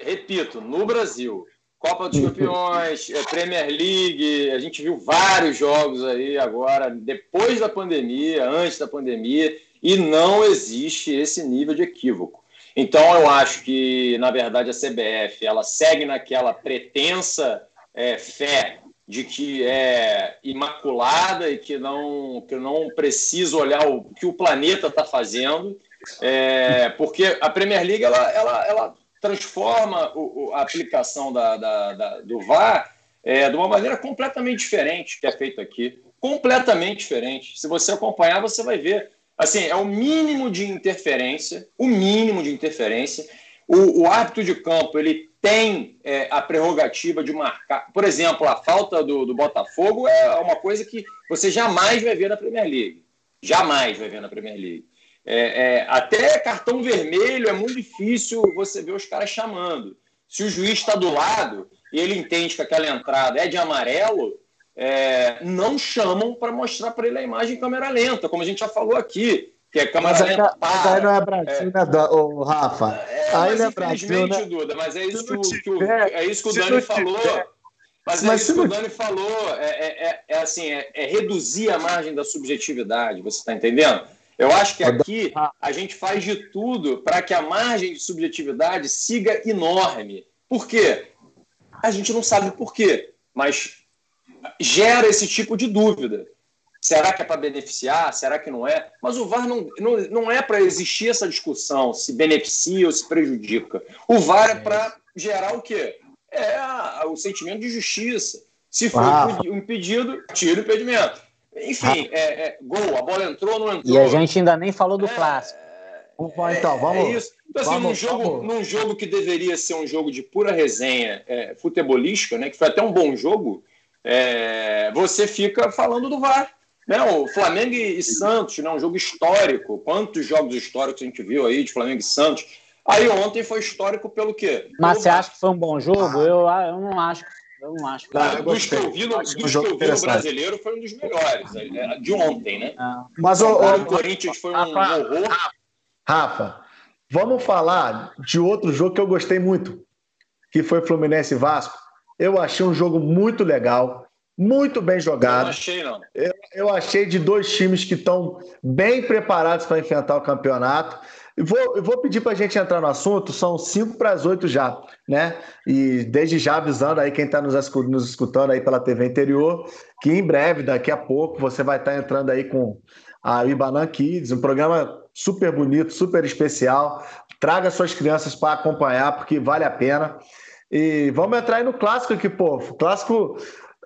Repito, no Brasil. Copa dos Campeões, é, Premier League, a gente viu vários jogos aí agora, depois da pandemia, antes da pandemia, e não existe esse nível de equívoco. Então, eu acho que, na verdade, a CBF ela segue naquela pretensa é, fé de que é imaculada e que não, que não precisa olhar o que o planeta está fazendo, é, porque a Premier League ela, ela, ela transforma o, a aplicação da, da, da do VAR é, de uma maneira completamente diferente que é feito aqui. Completamente diferente. Se você acompanhar, você vai ver. Assim, é o mínimo de interferência, o mínimo de interferência. O, o árbitro de campo ele tem é, a prerrogativa de marcar. Por exemplo, a falta do, do, Botafogo é uma coisa que você jamais vai ver na Premier League. Jamais vai ver na Premier League. É, é, até cartão vermelho é muito difícil você ver os caras chamando. Se o juiz está do lado e ele entende que aquela entrada é de amarelo, é, não chamam para mostrar para ele a imagem em câmera lenta, como a gente já falou aqui que é câmera mas lenta Mas aí não é Brasil, né, o Rafa? É, aí é Brasil, né? Duda, mas é isso, que, tiver, que, é isso que o Dani falou. Tiver, mas, mas é isso que o Dani falou, é, é, é, é assim, é, é, reduzir a margem da subjetividade, você está entendendo? Eu acho que aqui a gente faz de tudo para que a margem de subjetividade siga enorme. Por quê? A gente não sabe por quê, mas gera esse tipo de dúvida. Será que é para beneficiar? Será que não é? Mas o VAR não, não, não é para existir essa discussão se beneficia ou se prejudica. O VAR é para gerar o quê? É o sentimento de justiça. Se for ah. um impedido, tira o impedimento. Enfim, ah. é, é, gol, a bola entrou, não entrou. E a gente ainda nem falou do é, clássico. É, então, vamos. É isso. Então, assim, vamos, num, jogo, num jogo que deveria ser um jogo de pura resenha é, futebolística, né, que foi até um bom jogo, é, você fica falando do VAR. Né, o Flamengo e Santos, né, um jogo histórico. Quantos jogos históricos a gente viu aí de Flamengo e Santos? Aí ontem foi histórico pelo quê? Mas você acha que foi um bom jogo? Eu, eu não acho. Eu não acho. Que... Ah, dos que eu vi no, dos que eu vi no brasileiro foi um dos melhores. É, é, de ontem, né? Ah. Mas o, o, o Corinthians foi um Rafa, horror. Rafa, vamos falar de outro jogo que eu gostei muito, que foi Fluminense Vasco. Eu achei um jogo muito legal muito bem jogado. Eu achei, não. Eu, eu achei de dois times que estão bem preparados para enfrentar o campeonato. Eu vou, eu vou pedir para a gente entrar no assunto, são cinco para as oito já, né? E desde já avisando aí quem está nos, nos escutando aí pela TV interior, que em breve, daqui a pouco, você vai estar tá entrando aí com a Ibanan Kids, um programa super bonito, super especial. Traga suas crianças para acompanhar, porque vale a pena. E vamos entrar aí no clássico aqui, pô. Clássico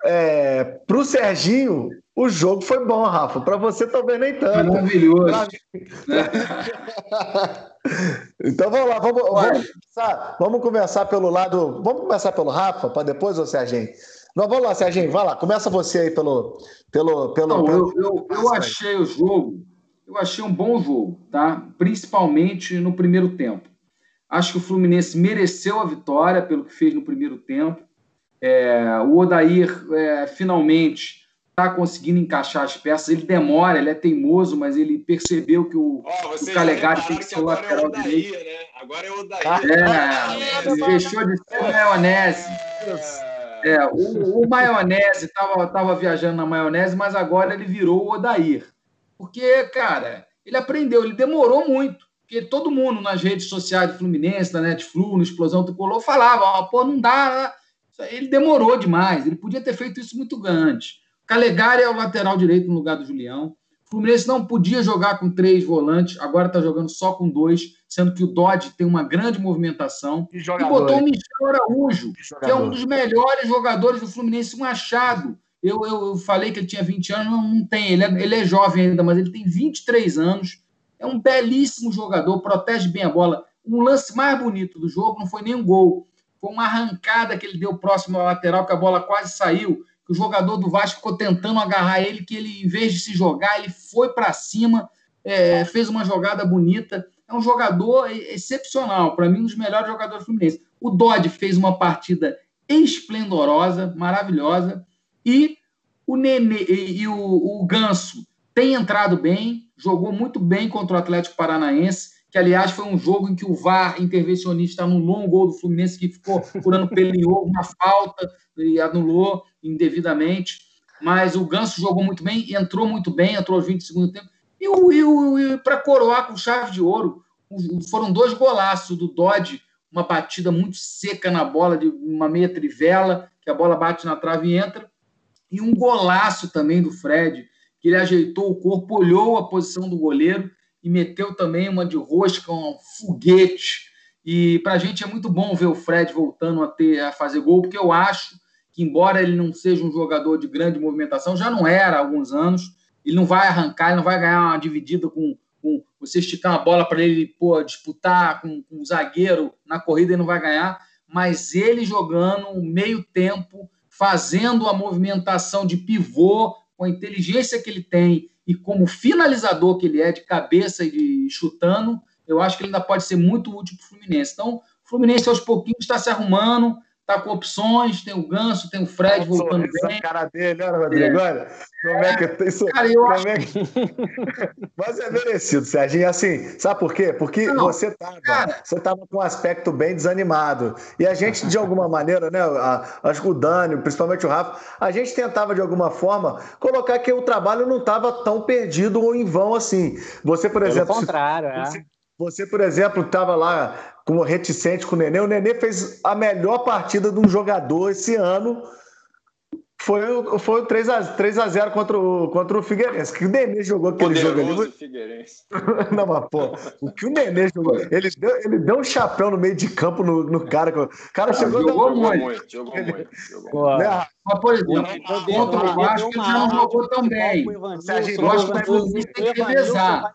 é, para o Serginho, o jogo foi bom, Rafa. Para você talvez nem tanto. Maravilhoso. então vamos lá, vamos, vamos, começar, vamos começar pelo lado. Vamos começar pelo Rafa, para depois o Serginho. Não, vamos lá, Serginho, vai lá, começa você aí pelo. pelo, pelo, Não, pelo... Eu, eu, eu achei o jogo, eu achei um bom jogo, tá? Principalmente no primeiro tempo. Acho que o Fluminense mereceu a vitória pelo que fez no primeiro tempo. É, o Odair é, finalmente está conseguindo encaixar as peças. Ele demora, ele é teimoso, mas ele percebeu que o, oh, o Calegari tem que ser o lateral é direito. Né? Agora é o Daí. É, ele deixou de ser o maionese. É, o, o maionese estava tava viajando na maionese, mas agora ele virou o Odair. Porque, cara, ele aprendeu, ele demorou muito. Porque todo mundo nas redes sociais do Fluminense, da Netflix, no Explosão Tricolor, falava, pô, não dá. Ele demorou demais, ele podia ter feito isso muito antes. Calegari é o lateral direito no lugar do Julião. O Fluminense não podia jogar com três volantes, agora está jogando só com dois, sendo que o Dodge tem uma grande movimentação. E, e botou o Michel Araújo, que é um dos melhores jogadores do Fluminense, um achado. Eu, eu, eu falei que ele tinha 20 anos, não, não tem, ele é, ele é jovem ainda, mas ele tem 23 anos é um belíssimo jogador, protege bem a bola. O lance mais bonito do jogo não foi nem um gol, foi uma arrancada que ele deu próximo à lateral, que a bola quase saiu. O jogador do Vasco ficou tentando agarrar ele, que ele, em vez de se jogar, ele foi para cima, é, fez uma jogada bonita. É um jogador excepcional, para mim, um dos melhores jogadores fluminenses. O Dodge fez uma partida esplendorosa, maravilhosa, e o Nenê e o, o Ganso tem entrado bem, jogou muito bem contra o Atlético Paranaense, que aliás foi um jogo em que o VAR intervencionista anulou um gol do Fluminense que ficou procurando pelo uma falta e anulou indevidamente. Mas o Ganso jogou muito bem, entrou muito bem, entrou aos 20 segundos tempo. E, e, e para coroar com chave de ouro, foram dois golaços do Dodge, uma batida muito seca na bola, de uma meia trivela, que a bola bate na trave e entra, e um golaço também do Fred, que ele ajeitou o corpo, olhou a posição do goleiro e meteu também uma de rosca, um foguete. E para a gente é muito bom ver o Fred voltando a, ter, a fazer gol, porque eu acho que, embora ele não seja um jogador de grande movimentação, já não era há alguns anos, ele não vai arrancar, ele não vai ganhar uma dividida com, com você esticar uma bola para ele pô, disputar com, com um zagueiro na corrida, ele não vai ganhar, mas ele jogando meio tempo, fazendo a movimentação de pivô, com a inteligência que ele tem e como finalizador que ele é de cabeça e de chutando, eu acho que ele ainda pode ser muito útil para o Fluminense. Então, o Fluminense aos pouquinhos está se arrumando, tá com opções, tem o Ganso, tem o Fred Nossa, voltando bem. A cara dele, né, Rodrigo? É. Olha, como é que isso? Cara, eu acho... é que... Mas é merecido, Serginho. Assim, sabe por quê? Porque Não, você tava, cara... você tava com um aspecto bem desanimado. E a gente, de alguma maneira, né? Acho que o Dani, principalmente o Rafa, a gente tentava, de alguma forma, colocar que o trabalho não estava tão perdido ou em vão assim. Você, por Pelo exemplo. contrário, se... é. Você, por exemplo, estava lá como reticente com o Nenê. O Nenê fez a melhor partida de um jogador esse ano. Foi, foi o 3x0 contra o, contra o Figueirense. Que o Nenê jogou aquele Poderoso jogo ali. Figueirense. Não, mas, pô, o que o Nenê jogou? Ele deu, ele deu um chapéu no meio de campo no, no cara. O cara ah, chegou. Jogou, muito, muito, jogou muito. Jogou muito. Né? Mas, por exemplo, contra o Vasco, ele não jogou tão bem. Eu acho que o Fluminense tem que revezar.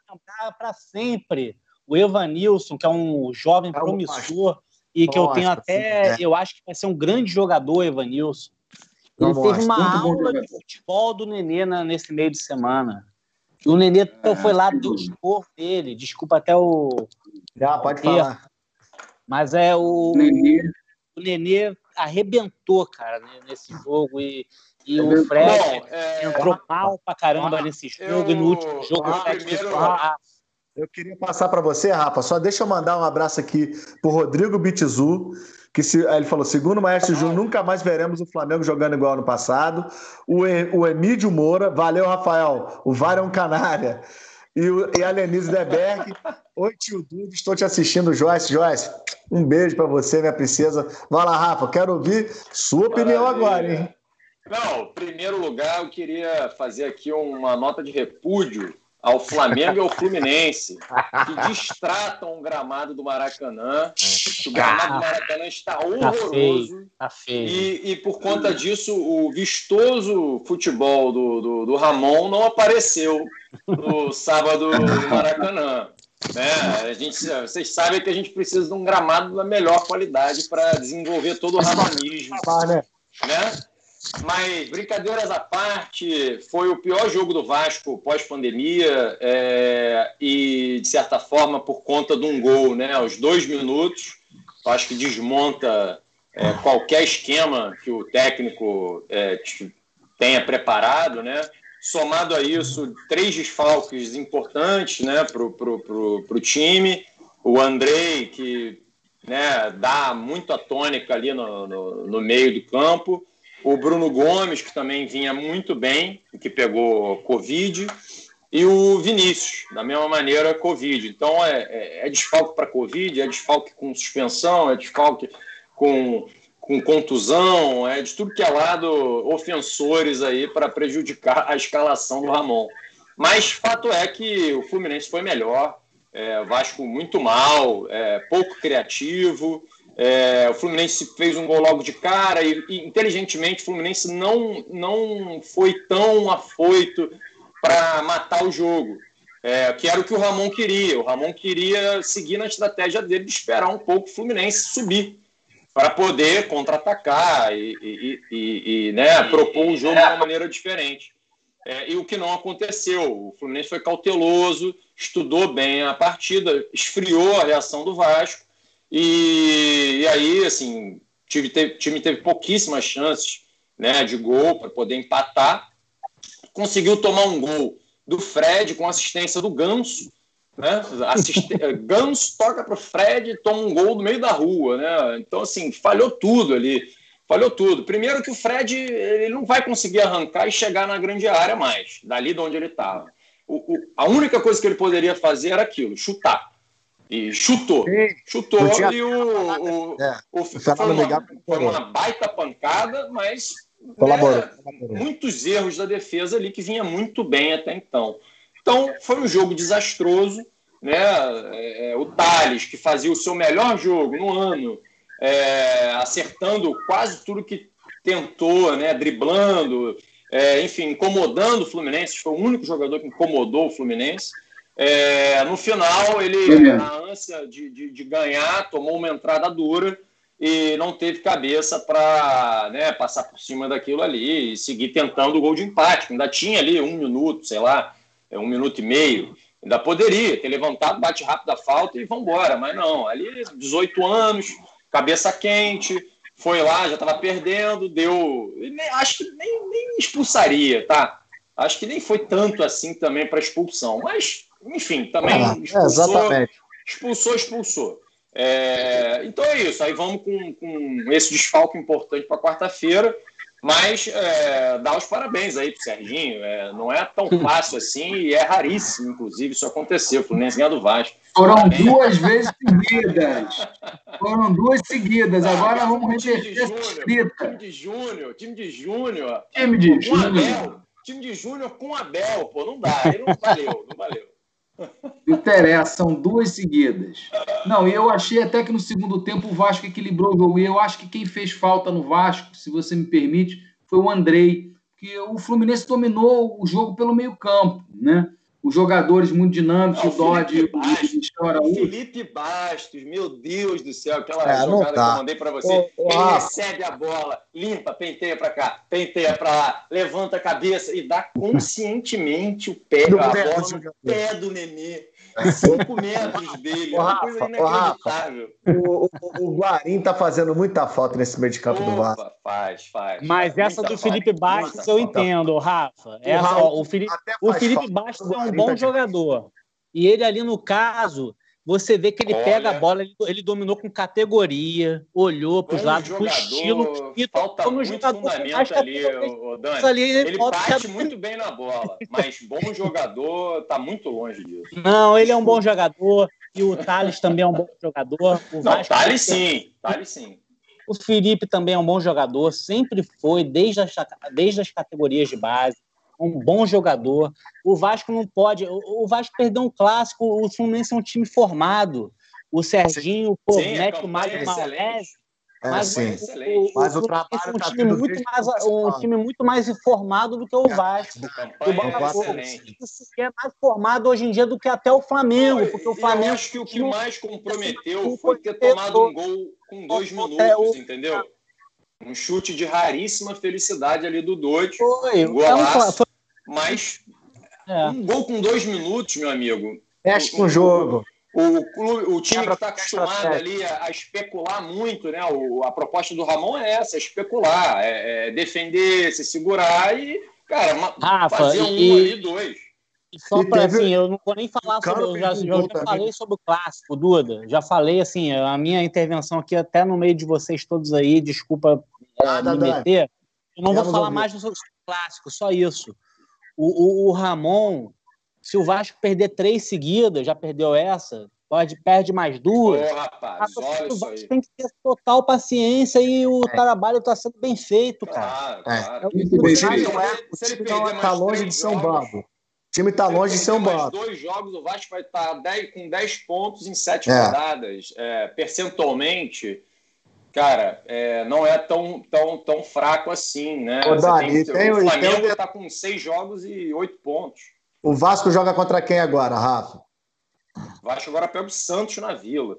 Para sempre o Evanilson, que é um jovem é promissor e que eu tenho até, é. eu acho que vai ser um grande jogador, Evanilson. Ele Não teve uma aula de futebol do Nenê na, nesse meio de semana. E o Nenê é, foi lá, deu expor dele. Desculpa até o. Já, pode falar. Mas é o. Nenê. O Nenê arrebentou, cara, nesse jogo. E, e o Fred Bom, é... entrou mal pra caramba nesse jogo. Eu... E no último jogo o Fred primeiro... Eu queria passar para você, Rafa, só deixa eu mandar um abraço aqui pro Rodrigo Bitizu, que se, ele falou, segundo o Maestro Júnior, nunca mais veremos o Flamengo jogando igual no passado. O, o Emílio Moura, valeu, Rafael, o VAR é um canária. E, o, e a Lenise Deberg, oi tio Dudu, estou te assistindo, Joyce. Joyce, um beijo para você, minha princesa. Vai lá, Rafa, quero ouvir sua opinião Maravilha. agora, hein? Não, em primeiro lugar, eu queria fazer aqui uma nota de repúdio ao Flamengo e ao Fluminense, que distratam o gramado do Maracanã. O gramado do Maracanã está tá horroroso. Tá feio, E, e, por conta disso, o vistoso futebol do, do, do Ramon não apareceu no sábado no Maracanã. Né? A gente, vocês sabem que a gente precisa de um gramado da melhor qualidade para desenvolver todo o ramonismo. Né? Mas, brincadeiras à parte, foi o pior jogo do Vasco pós-pandemia é, e, de certa forma, por conta de um gol né, aos dois minutos. Acho que desmonta é, qualquer esquema que o técnico é, tenha preparado, né? Somado a isso, três desfalques importantes né, para o pro, pro, pro time. O Andrei, que né, dá muito a tônica ali no, no, no, meio do campo. O Bruno Gomes, que também vinha muito bem, que pegou Covid. E o Vinícius, da mesma maneira, Covid. Então, é, é, é desfalque para Covid, é desfalque com suspensão, é desfalque com com contusão, é de tudo que é lado ofensores aí para prejudicar a escalação do Ramon. Mas fato é que o Fluminense foi melhor, é, Vasco muito mal, é, pouco criativo. É, o Fluminense fez um gol logo de cara e, e inteligentemente o Fluminense não, não foi tão afoito para matar o jogo, é, que era o que o Ramon queria. O Ramon queria seguir na estratégia dele de esperar um pouco o Fluminense subir para poder contra-atacar e, e, e, e, né, propor o jogo de uma maneira diferente. É, e o que não aconteceu. O Fluminense foi cauteloso, estudou bem a partida, esfriou a reação do Vasco. E, e aí, assim, o time teve, time teve pouquíssimas chances né, de gol para poder empatar. Conseguiu tomar um gol do Fred com assistência do Ganso, né? Assiste... Gans toca para o Fred toma um gol no meio da rua. Né? Então, assim, falhou tudo ali. Falhou tudo. Primeiro que o Fred ele não vai conseguir arrancar e chegar na grande área mais, dali de onde ele estava. a única coisa que ele poderia fazer era aquilo, chutar. E chutou. Sim, chutou tinha... e o, o, é, o foi, uma, foi uma baita pancada, mas né, muitos erros da defesa ali que vinha muito bem até então. Então, foi um jogo desastroso. Né? É, é, o Thales, que fazia o seu melhor jogo no ano, é, acertando quase tudo que tentou, né? driblando, é, enfim, incomodando o Fluminense. Foi o único jogador que incomodou o Fluminense. É, no final, ele, na ânsia de, de, de, ganhar, tomou uma entrada dura e não teve cabeça para né, passar por cima daquilo ali e seguir tentando o gol de empate. Ainda tinha ali um minuto, sei lá, é um minuto e meio. Ainda poderia ter levantado, bate rápido a falta e vambora, mas não. Ali, 18 anos, cabeça quente, foi lá, já estava perdendo, deu. Nem, acho que nem, nem expulsaria, tá? Acho que nem foi tanto assim também para expulsão, mas, enfim, também ah, expulsou, é, expulsou, expulsou. É, então é isso, aí vamos com, com esse desfalque importante para quarta-feira. Mas é, dá os parabéns aí pro Serginho. É, não é tão fácil assim e é raríssimo, inclusive, isso aconteceu. O Fluminense ganhou do Vasco. Foram parabéns. duas vezes seguidas. Foram duas seguidas. Agora vamos reverter essa escrita. Time de Júnior, time de Júnior. Time de Júnior. Time de Júnior com Abel, pô, não dá. Aí não valeu, não valeu. Interessa, são duas seguidas. Não, eu achei até que no segundo tempo o Vasco equilibrou o jogo. E eu acho que quem fez falta no Vasco, se você me permite, foi o Andrei. Porque o Fluminense dominou o jogo pelo meio-campo, né? Os jogadores muito dinâmicos, o Dodge e o Felipe Bastos, meu Deus do céu, aquela é, jogada que eu mandei para você. Ô, ele recebe a bola, limpa, penteia para cá, penteia para lá, levanta a cabeça e dá conscientemente o pé, a bola no pé do Nenê. Cinco metros dele, uma coisa inacreditável. O, o, o Guarim tá fazendo muita falta nesse meio de campo Opa, do Vasco. Faz, faz. Mas faz. essa do Felipe Bastos eu entendo, Rafa. Essa, o, o Felipe, o Felipe Bastos é um bom tá jogador. E ele ali no caso, você vê que ele Olha, pega a bola, ele, ele, dominou com categoria, olhou para os lados com estilo e falta muito jogador fundamento ali, o, Dani. Ali, ele, ele bate muito bem na bola, mas bom jogador está muito longe disso. Não, ele é um bom jogador e o Thales também é um bom jogador. O Não, Thales sim, Thales sim. O Felipe também é um bom jogador, sempre foi, desde as, desde as categorias de base um bom jogador. O Vasco não pode. O Vasco perdeu um clássico, o Fluminense é um time formado. O Serginho, pô, Sim, mete o Mário Maionese. É, mas, sim. O, mas o, o trabalho é um, tá time muito mais, um time muito mais informado do que o Vasco. O Botafogo é mais formado hoje em dia do que até o Flamengo. Porque o Flamengo. Eu acho que o que mais comprometeu foi ter tomado um gol com dois minutos, entendeu? Um chute de raríssima felicidade ali do Doide. Foi, um golaço, foi... Mas é. um gol com dois minutos, meu amigo. Mexe com o jogo. O, o time que está acostumado ali a, a, especular muito, né? O, a proposta do Ramon é essa, é especular, é, é defender, se segurar e, cara, Rafa, fazer um e, ali, dois. E só para assim, eu não vou nem falar sobre. Eu já, já, já falei sobre o clássico, Duda. Já falei assim, a minha intervenção aqui, até no meio de vocês todos aí, desculpa é, me meter. Eu não vou falar mais sobre o clássico, só isso. O, o, o Ramon se o Vasco perder três seguidas, já perdeu essa, pode perde mais duas. Ô, rapaz, olha o Vasco tem que ter total paciência e o é. trabalho está sendo bem feito, cara. Claro, é. claro. É. O time está longe de um bando. O time está longe de um bando. dois jogos, o Vasco vai estar tá com 10 pontos em sete é. rodadas. É, percentualmente, cara, é, não é tão, tão, tão fraco assim, né? Ô, Dani, tem, o Flamengo está com seis jogos e oito pontos. O Vasco joga contra quem agora, Rafa? O Vasco agora pega o Santos na Vila.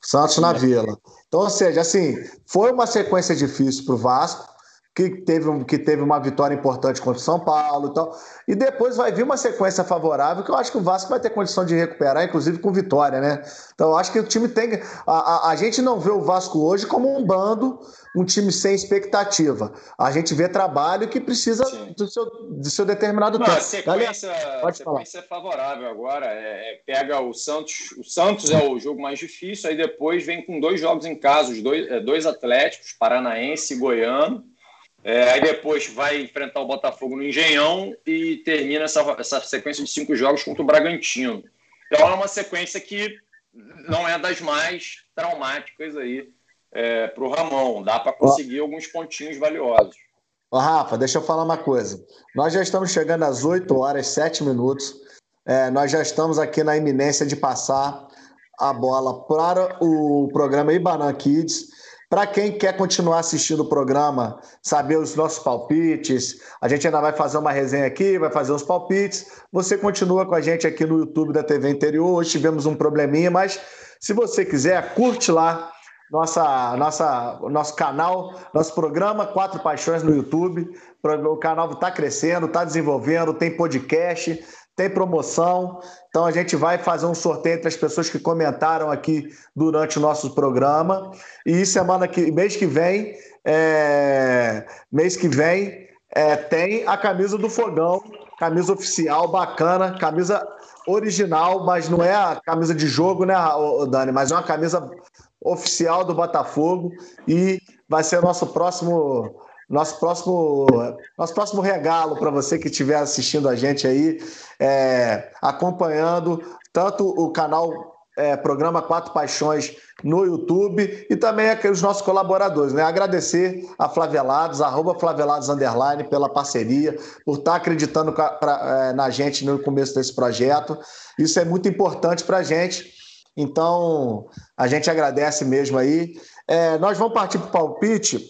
Santos na Vila. Então, ou seja, assim, foi uma sequência difícil para o Vasco que teve, que teve uma vitória importante contra o São Paulo e tal. E depois vai vir uma sequência favorável que eu acho que o Vasco vai ter condição de recuperar, inclusive com vitória, né? Então eu acho que o time tem. A, a, a gente não vê o Vasco hoje como um bando, um time sem expectativa. A gente vê trabalho que precisa do seu, do seu determinado não, tempo. A sequência, Pode sequência é favorável agora. É, é, pega o Santos. O Santos é o jogo mais difícil, aí depois vem com dois jogos em casa, os dois, é, dois Atléticos, Paranaense e Goiano. É, aí depois vai enfrentar o Botafogo no Engenhão e termina essa, essa sequência de cinco jogos contra o Bragantino. Então é uma sequência que não é das mais traumáticas aí é, para o Ramon. Dá para conseguir alguns pontinhos valiosos. Ô, Rafa, deixa eu falar uma coisa. Nós já estamos chegando às 8 horas, 7 minutos. É, nós já estamos aqui na iminência de passar a bola para o programa Ibanan Kids. Para quem quer continuar assistindo o programa, saber os nossos palpites, a gente ainda vai fazer uma resenha aqui, vai fazer os palpites. Você continua com a gente aqui no YouTube da TV Interior. Hoje tivemos um probleminha, mas se você quiser, curte lá nossa, nossa, nosso canal, nosso programa Quatro Paixões no YouTube. O canal está crescendo, está desenvolvendo, tem podcast, tem promoção. Então a gente vai fazer um sorteio entre as pessoas que comentaram aqui durante o nosso programa. E semana que mês que vem, é, mês que vem é, tem a camisa do Fogão, camisa oficial, bacana, camisa original, mas não é a camisa de jogo, né, Dani? Mas é uma camisa oficial do Botafogo e vai ser nosso próximo nosso próximo nosso próximo regalo para você que estiver assistindo a gente aí, é, acompanhando tanto o canal é, Programa Quatro Paixões no YouTube e também os nossos colaboradores, né? Agradecer a Flavelados, arroba Flavelados Underline, pela parceria, por estar acreditando pra, é, na gente no começo desse projeto. Isso é muito importante para a gente então, a gente agradece mesmo aí. É, nós vamos partir para o palpite,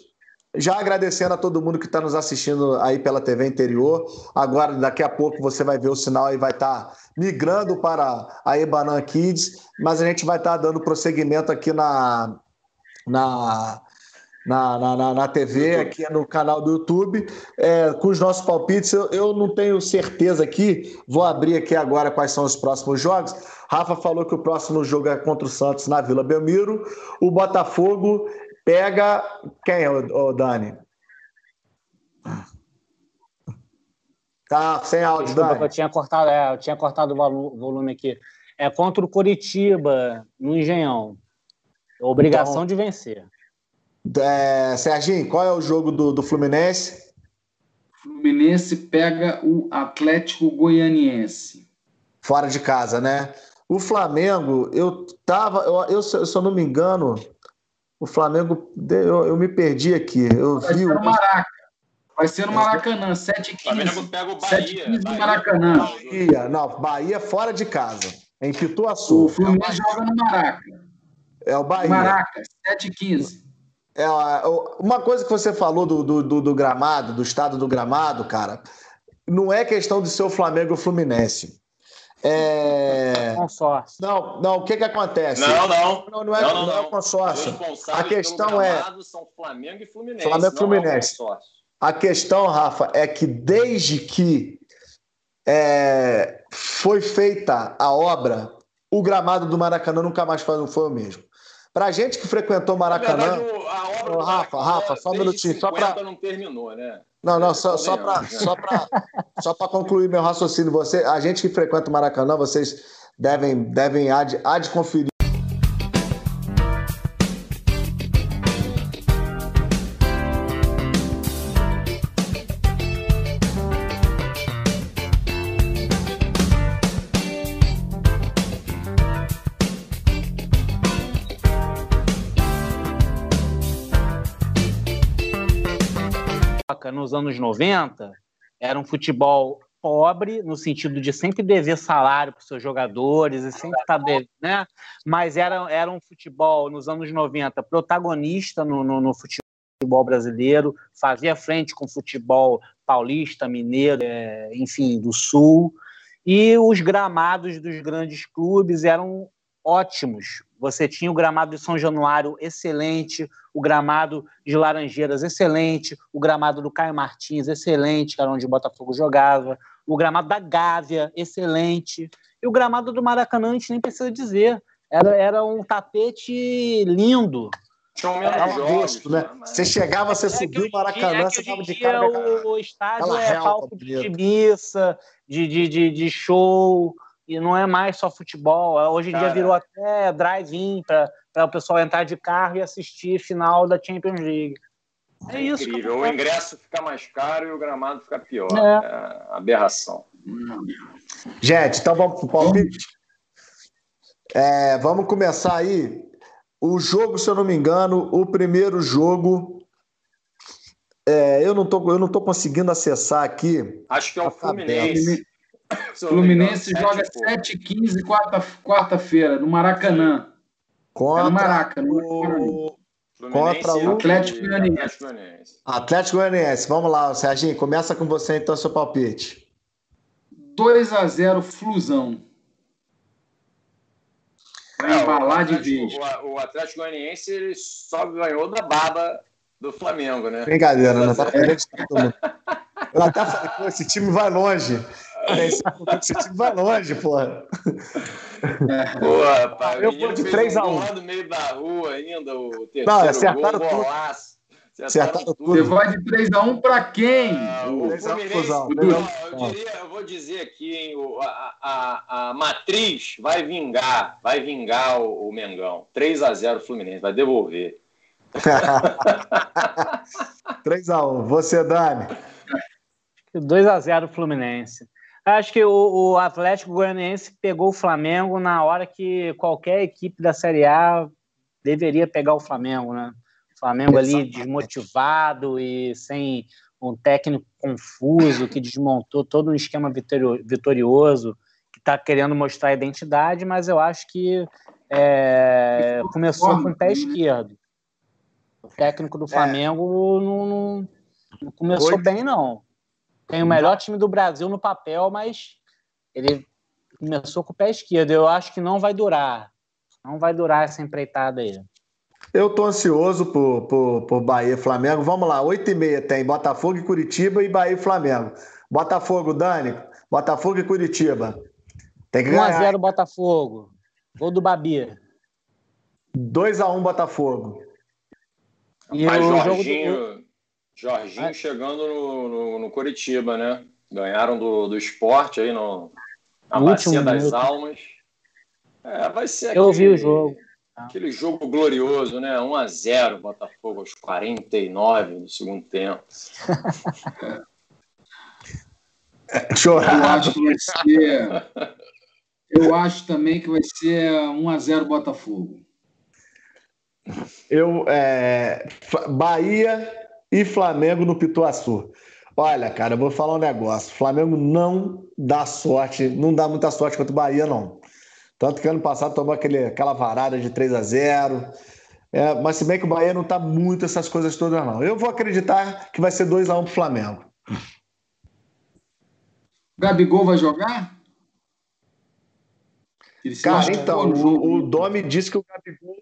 já agradecendo a todo mundo que está nos assistindo aí pela TV interior. Agora, daqui a pouco, você vai ver o sinal e vai estar tá migrando para a Ebanan Kids, mas a gente vai estar tá dando prosseguimento aqui na, na, na, na, na, TV, aqui no canal do YouTube, é, com os nossos palpites. Eu, eu não tenho certeza aqui, vou abrir aqui agora quais são os próximos jogos. Rafa falou que o próximo jogo é contra o Santos na Vila Belmiro. O Botafogo pega quem, ô, Dani? Tá sem áudio, Desculpa, Dani. Eu tinha cortado, é, eu tinha cortado o volume aqui. É contra o Curitiba, no Engenhão. Obrigação então, de vencer. É, Serginho, qual é o jogo do, do Fluminense? Fluminense pega o Atlético Goianiense. Fora de casa, né? O Flamengo, eu tava, eu, eu, se eu não me engano, o Flamengo, eu, eu me perdi aqui. Eu Vai vi ser no Maraca. Vai ser no Maracanã, 7 h Flamengo pega o Bahia. no Maracanã. Bahia, não, Bahia fora de casa, em Pituaçu. O Fluminense joga no Maraca. É o Bahia. Maraca, 7 h 15 é, uma coisa que você falou do, do, do, gramado, do estado do gramado, cara, não é questão de ser o Flamengo ou o Fluminense. É... Consórcio. Não, não, o que que acontece? Não, não. Não, não é, não, não, não é consórcio. A questão é. São Flamengo e Fluminense. Flamengo e Fluminense. É a questão, Rafa, é que desde que é, foi feita a obra o gramado do Maracanã nunca mais foi, foi o mesmo. Para gente que frequentou Maracanã. Verdade, a obra Rafa, Rafa, só um minutinho. Só para. não terminou, né? Não, não, só, só para só só concluir meu raciocínio. Você, a gente que frequenta o Maracanã, vocês devem, devem há de, há de conferir nos anos 90 era um futebol pobre, no sentido de sempre dever salário para os seus jogadores e sempre estar tá né? Mas era, era um futebol nos anos 90 protagonista no, no, no futebol brasileiro, fazia frente com o futebol paulista, mineiro, é, enfim, do sul. E os gramados dos grandes clubes eram ótimos. Você tinha o gramado de São Januário excelente, o gramado de Laranjeiras excelente, o gramado do Caio Martins excelente, que era onde o Botafogo jogava, o gramado da Gávea excelente, e o gramado do Maracanã a gente nem precisa dizer. Era, era um tapete lindo. Tinha um era jogos, né? Você chegava, você é subia o Maracanã, é você tava de cara. O, o estádio é palco de missa, de, de, de, de show e não é mais só futebol. Hoje em Cara, dia virou até drive-in para o pessoal entrar de carro e assistir final da Champions League. É, é isso. Incrível. O ingresso fica mais caro e o gramado fica pior. É, é aberração. Gente, então vamos para o palpite. É, vamos começar aí. O jogo, se eu não me engano, o primeiro jogo. É, eu não tô, eu não tô conseguindo acessar aqui. Acho que é o Fluminense. Fluminense joga 7h15 quarta-feira, no Maracanã. Contra é no Maracanã. O... Contra o Atlético Goianiense. Atlético Goianiense. Vamos lá, Serginho. Começa com você então, seu palpite. 2 a 0 Flusão. Vai é, embalar de vez. O, o Atlético Goianiense ele só ganhou da baba do Flamengo, né? Brincadeira, não tá Eu até falei, esse time vai longe. Esse time vai longe, porra. Porra, pai, eu vou de 3x1. Um. no meio da rua ainda, o terceiro Não, acertaram gol, tudo. Golaço. Acertaram tudo. Você vai de 3x1 para quem? Ah, o Fluminense, eu, diria, eu vou dizer aqui, hein, a, a, a, matriz vai vingar, vai vingar o, o Mengão. 3x0 Fluminense, vai devolver. 3x1. Você, Dani? 2x0 Fluminense. Acho que o, o, Atlético Goianiense pegou o Flamengo na hora que qualquer equipe da Série A deveria pegar o Flamengo, né? O Flamengo ali desmotivado e sem um técnico confuso que desmontou todo um esquema vitorioso, que está querendo mostrar a identidade, mas eu acho que é, começou com o pé esquerdo. O técnico do é. Flamengo não, não, não começou bem, não. Tem o melhor time do Brasil no papel, mas ele começou com o pé esquerdo. Eu acho que não vai durar. Não vai durar essa empreitada aí. Eu tô ansioso por, por, por Bahia e Flamengo. Vamos lá, 8 e meia tem Botafogo e Curitiba e Bahia e Flamengo. Botafogo, Dani. Botafogo e Curitiba. Tem que 1x0 Botafogo. Gol do Babi. 2x1 Botafogo. E Mas o Jorginho, jogo do... Jorginho ah. chegando no, no, no, Curitiba, né? Ganharam do, do esporte aí no, na no Bacia das minuto. Almas. É, vai ser Eu aquele, vi o jogo. Aquele jogo glorioso, né? 1x0 Botafogo aos 49 do segundo tempo. Chorado. Eu acho que vai ser. Eu acho também que vai ser 1x0 Botafogo. Eu, é, Bahia e Flamengo no Pituaçu. Olha, cara, eu vou falar um negócio. Flamengo não dá sorte, não dá muita sorte contra o Bahia, não. Tanto que ano passado tomou aquele, aquela varada de 3 a 0 é, mas se bem que o Bahia não tá muito essas coisas todas, não. Eu vou acreditar que vai ser 2 a 1 pro Flamengo. Gabigol vai jogar? Cara, então, o, o Domi disse que o Gabigol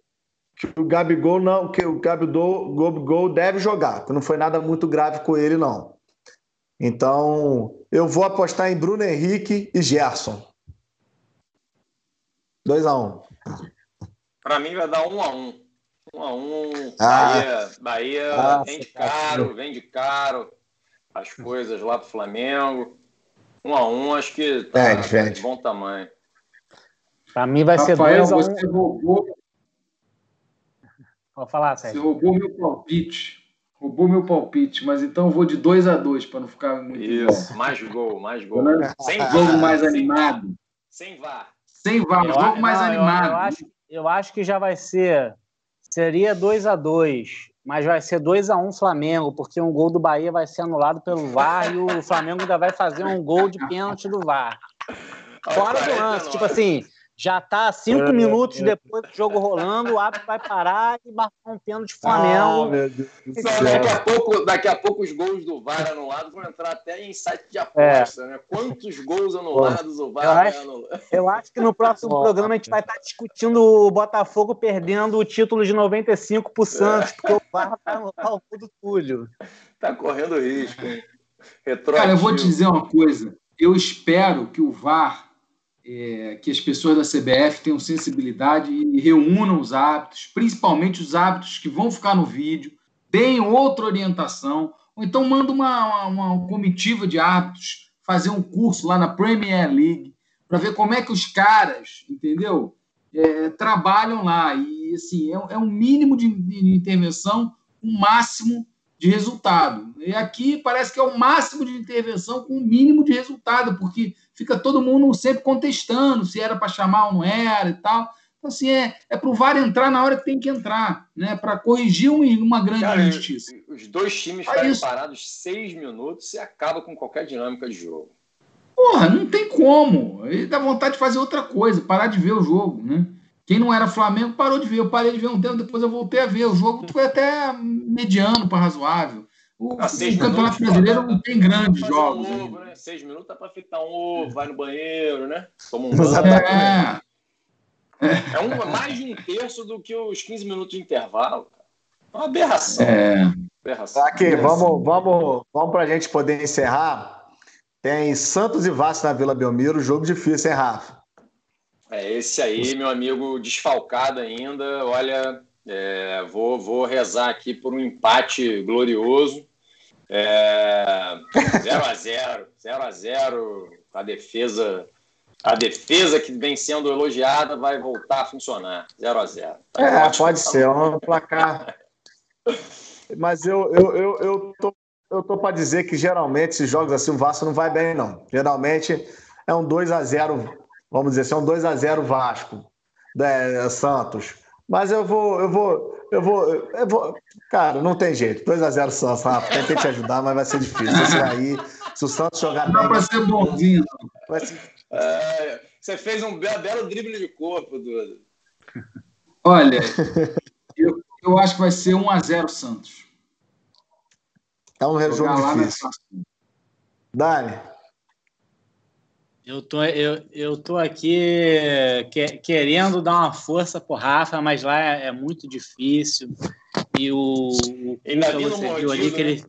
que o Gabigol não, que o Gabigol, Gabigol deve jogar, que não foi nada muito grave com ele não. Então, eu vou apostar em Bruno Henrique e Gerson. 2x1. Para mim vai dar 1x1. 1x1. Ah. Bahia, Bahia ah, vende caro, vende caro as coisas lá pro Flamengo. 1x1, acho que tá, tá de bom tamanho. Para mim vai Rafael, ser 2x1. Você roubou. Pode falar, Sérgio. Você roubou meu palpite. Roubou meu palpite, mas então eu vou de 2 a 2 para não ficar muito Isso, bom. mais gol, mais gol. Sem jogo mais animado. Sem VAR. Sem VAR, eu, jogo mais não, animado. Eu, eu, acho, eu acho que já vai ser. Seria 2 a 2 mas vai ser 2 a 1 um Flamengo, porque um gol do Bahia vai ser anulado pelo VAR e o Flamengo ainda vai fazer um gol de pênalti do VAR. Fora do lance, tipo assim, já está cinco é, minutos é. depois do jogo rolando, o árbitro vai parar e marcar um pênalti Flamengo. Ah, daqui, a pouco, daqui a pouco os gols do VAR anulados vão entrar até em site de aposta, é. né? Quantos gols anulados o VAR eu acho, anular? Eu acho que no próximo programa a gente vai estar discutindo o Botafogo perdendo o título de 95 para o Santos, porque o VAR vai anular o gol do Túlio. Tá correndo risco, hein? Cara, eu vou te dizer uma coisa. Eu espero que o VAR é, que as pessoas da CBF tenham sensibilidade e reúnam os hábitos, principalmente os hábitos que vão ficar no vídeo, deem outra orientação, ou então manda uma, uma, uma comitiva de hábitos fazer um curso lá na Premier League para ver como é que os caras, entendeu? É, trabalham lá. E assim, é, é um mínimo de, de intervenção, um máximo de resultado. E aqui parece que é o máximo de intervenção com o mínimo de resultado, porque fica todo mundo sempre contestando se era para chamar ou não era e tal. Então, assim, é, é para o VAR entrar na hora que tem que entrar, né? Para corrigir uma grande Cara, injustiça. Os dois times ficarem parados seis minutos e acaba com qualquer dinâmica de jogo. Porra, não tem como. Ele dá vontade de fazer outra coisa, parar de ver o jogo, né? Quem não era Flamengo parou de ver. Eu parei de ver um tempo, depois eu voltei a ver. O jogo foi até mediano para razoável. O, ah, o Campeonato Brasileiro não tem grandes jogos. Um ovo, né? Seis minutos dá para fritar um ovo, vai no banheiro, né? Toma um banho. É. é um, mais de um terço do que os 15 minutos de intervalo. É uma aberração. É. aberração. Aqui, vamos, vamos, vamos para a gente poder encerrar. Tem Santos e Vasco na Vila Belmiro, jogo difícil, hein, Rafa? É, esse aí, meu amigo, desfalcado ainda. Olha, é, vou, vou rezar aqui por um empate glorioso. 0 é, a 0 0 a 0 a defesa a defesa que vem sendo elogiada vai voltar a funcionar. 0 a 0 tá é, ótimo, pode tá ser é um placar. Mas eu eu, eu, eu tô eu tô para dizer que geralmente esses jogos assim o Vasco não vai bem não. Geralmente é um 2 a 0 vamos dizer assim, é um 2 a 0 Vasco, né, Santos. Mas eu vou, eu vou, eu vou, eu vou. Cara, não tem jeito. 2 a 0 Santos, Rafa. Tentei te ajudar, mas vai ser difícil. Esse aí, se o Santos jogar bem. Não vai ser bonzinho. Vai ser... É, você fez um belo drible de corpo, Duda. Olha, eu, eu acho que vai ser 1 a 0 Santos. É um resumo difícil. Dani. Eu tô, eu, eu tô aqui que, querendo dar uma força pro Rafa, mas lá é, é muito difícil. E o, o Cuca, você mordido, viu ali que ele, né?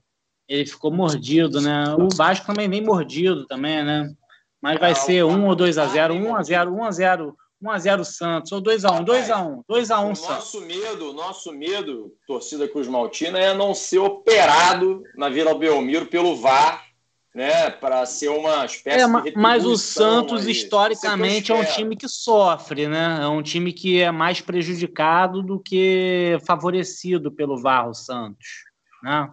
ele ficou mordido, né? O Vasco também vem mordido também, né? Mas vai ah, ser 1 ou 2 a 0 1 a 0 1 a 0 1 a 0 Santos, ou 2 a 1 2 a 1 2 a 1 Santos. Nosso medo, nosso medo, torcida Cruz Maltina, é não ser operado na Vila Belmiro pelo VAR né, para ser uma espécie é, de Mas o Santos, aí. historicamente, é um time que sofre, né? É um time que é mais prejudicado do que favorecido pelo VAR, o Santos, né?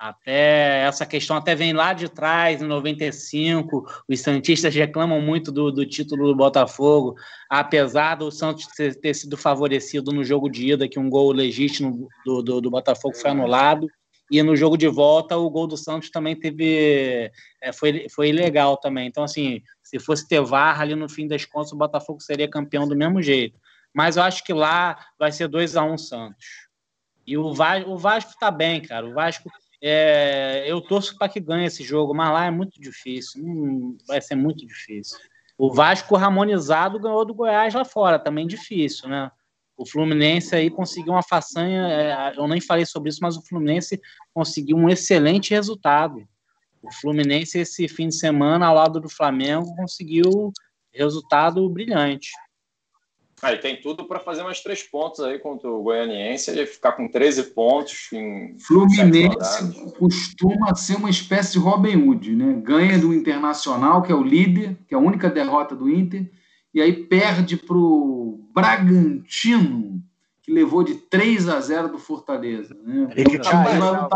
Até essa questão até vem lá de trás, em 95. Os Santistas reclamam muito do, do título do Botafogo, apesar do Santos ter, ter, sido favorecido no jogo de ida, que um gol legítimo do, do, do Botafogo foi anulado. E no jogo de volta, o gol do Santos também teve. É, foi, foi ilegal também. Então, assim, se fosse ter VAR ali no fim das contas, o Botafogo seria campeão do mesmo jeito. Mas eu acho que lá vai ser 2 a 1 um Santos. E o Vasco, o Vasco tá bem, cara. O Vasco. É, eu torço para que ganhe esse jogo, mas lá é muito difícil. Hum, vai ser muito difícil. O Vasco harmonizado ganhou do Goiás lá fora, também difícil, né? O Fluminense aí conseguiu uma façanha, é, eu nem falei sobre isso, mas o Fluminense conseguiu um excelente resultado. O Fluminense, esse fim de semana, ao lado do Flamengo, conseguiu resultado brilhante. Aí tem tudo para fazer mais três pontos aí contra o Goianiense e ficar com 13 pontos em. Fluminense costuma ser uma espécie de Robin Hood, né? Ganha do Internacional, que é o líder, que é a única derrota do Inter, e aí perde para o Bragantino, que levou de 3 a 0 do Fortaleza. Né? E que caiu.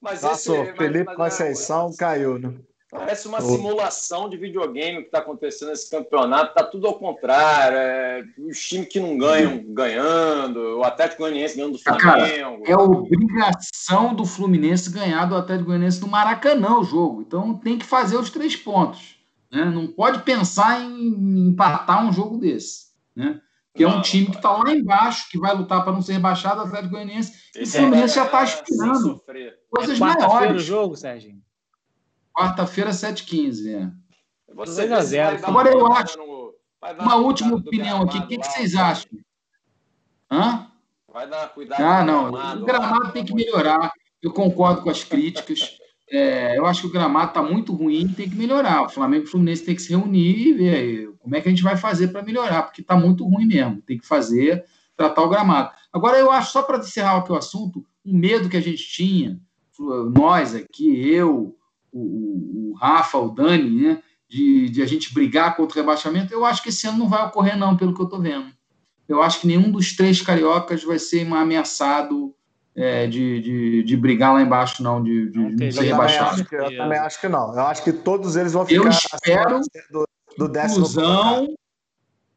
Mas Passou, esse, Felipe mas, mas, Conceição caiu, né? Parece uma simulação de videogame que está acontecendo nesse campeonato. Está tudo ao contrário. É, os times que não ganham ganhando, o Atlético Goianiense ganhando do Flamengo. Cara, é obrigação do Fluminense ganhar do Atlético Goianiense no Maracanã o jogo. Então tem que fazer os três pontos. Né? Não pode pensar em empatar um jogo desse. Né? Que é um time que está lá embaixo, que vai lutar para não ser rebaixado, Atlético Goianiense. E o Fluminense já está aspirando coisas é maiores. o jogo, Sérgio? Quarta-feira, 7h15. É. Você 2 a 0. Agora eu acho. Uma última opinião aqui. O que, que vocês acham? Hã? Vai dar cuidado. Ah, não. Gramado, o gramado tem que melhorar. Eu concordo com as críticas. É, eu acho que o gramado está muito ruim tem que melhorar. O Flamengo e o Fluminense tem que se reunir e ver como é que a gente vai fazer para melhorar, porque está muito ruim mesmo. Tem que fazer, tratar o gramado. Agora, eu acho, só para encerrar aqui o assunto, o medo que a gente tinha, nós aqui, eu, o, o Rafa, o Dani, né, de, de a gente brigar contra o rebaixamento, eu acho que esse ano não vai ocorrer, não, pelo que eu estou vendo. Eu acho que nenhum dos três cariocas vai ser ameaçado é, de, de, de, brigar lá embaixo, não, de, de, de ser rebaixado. Eu também acho que não. Eu acho que todos eles vão ficar eu espero do, do décimo. Fusão,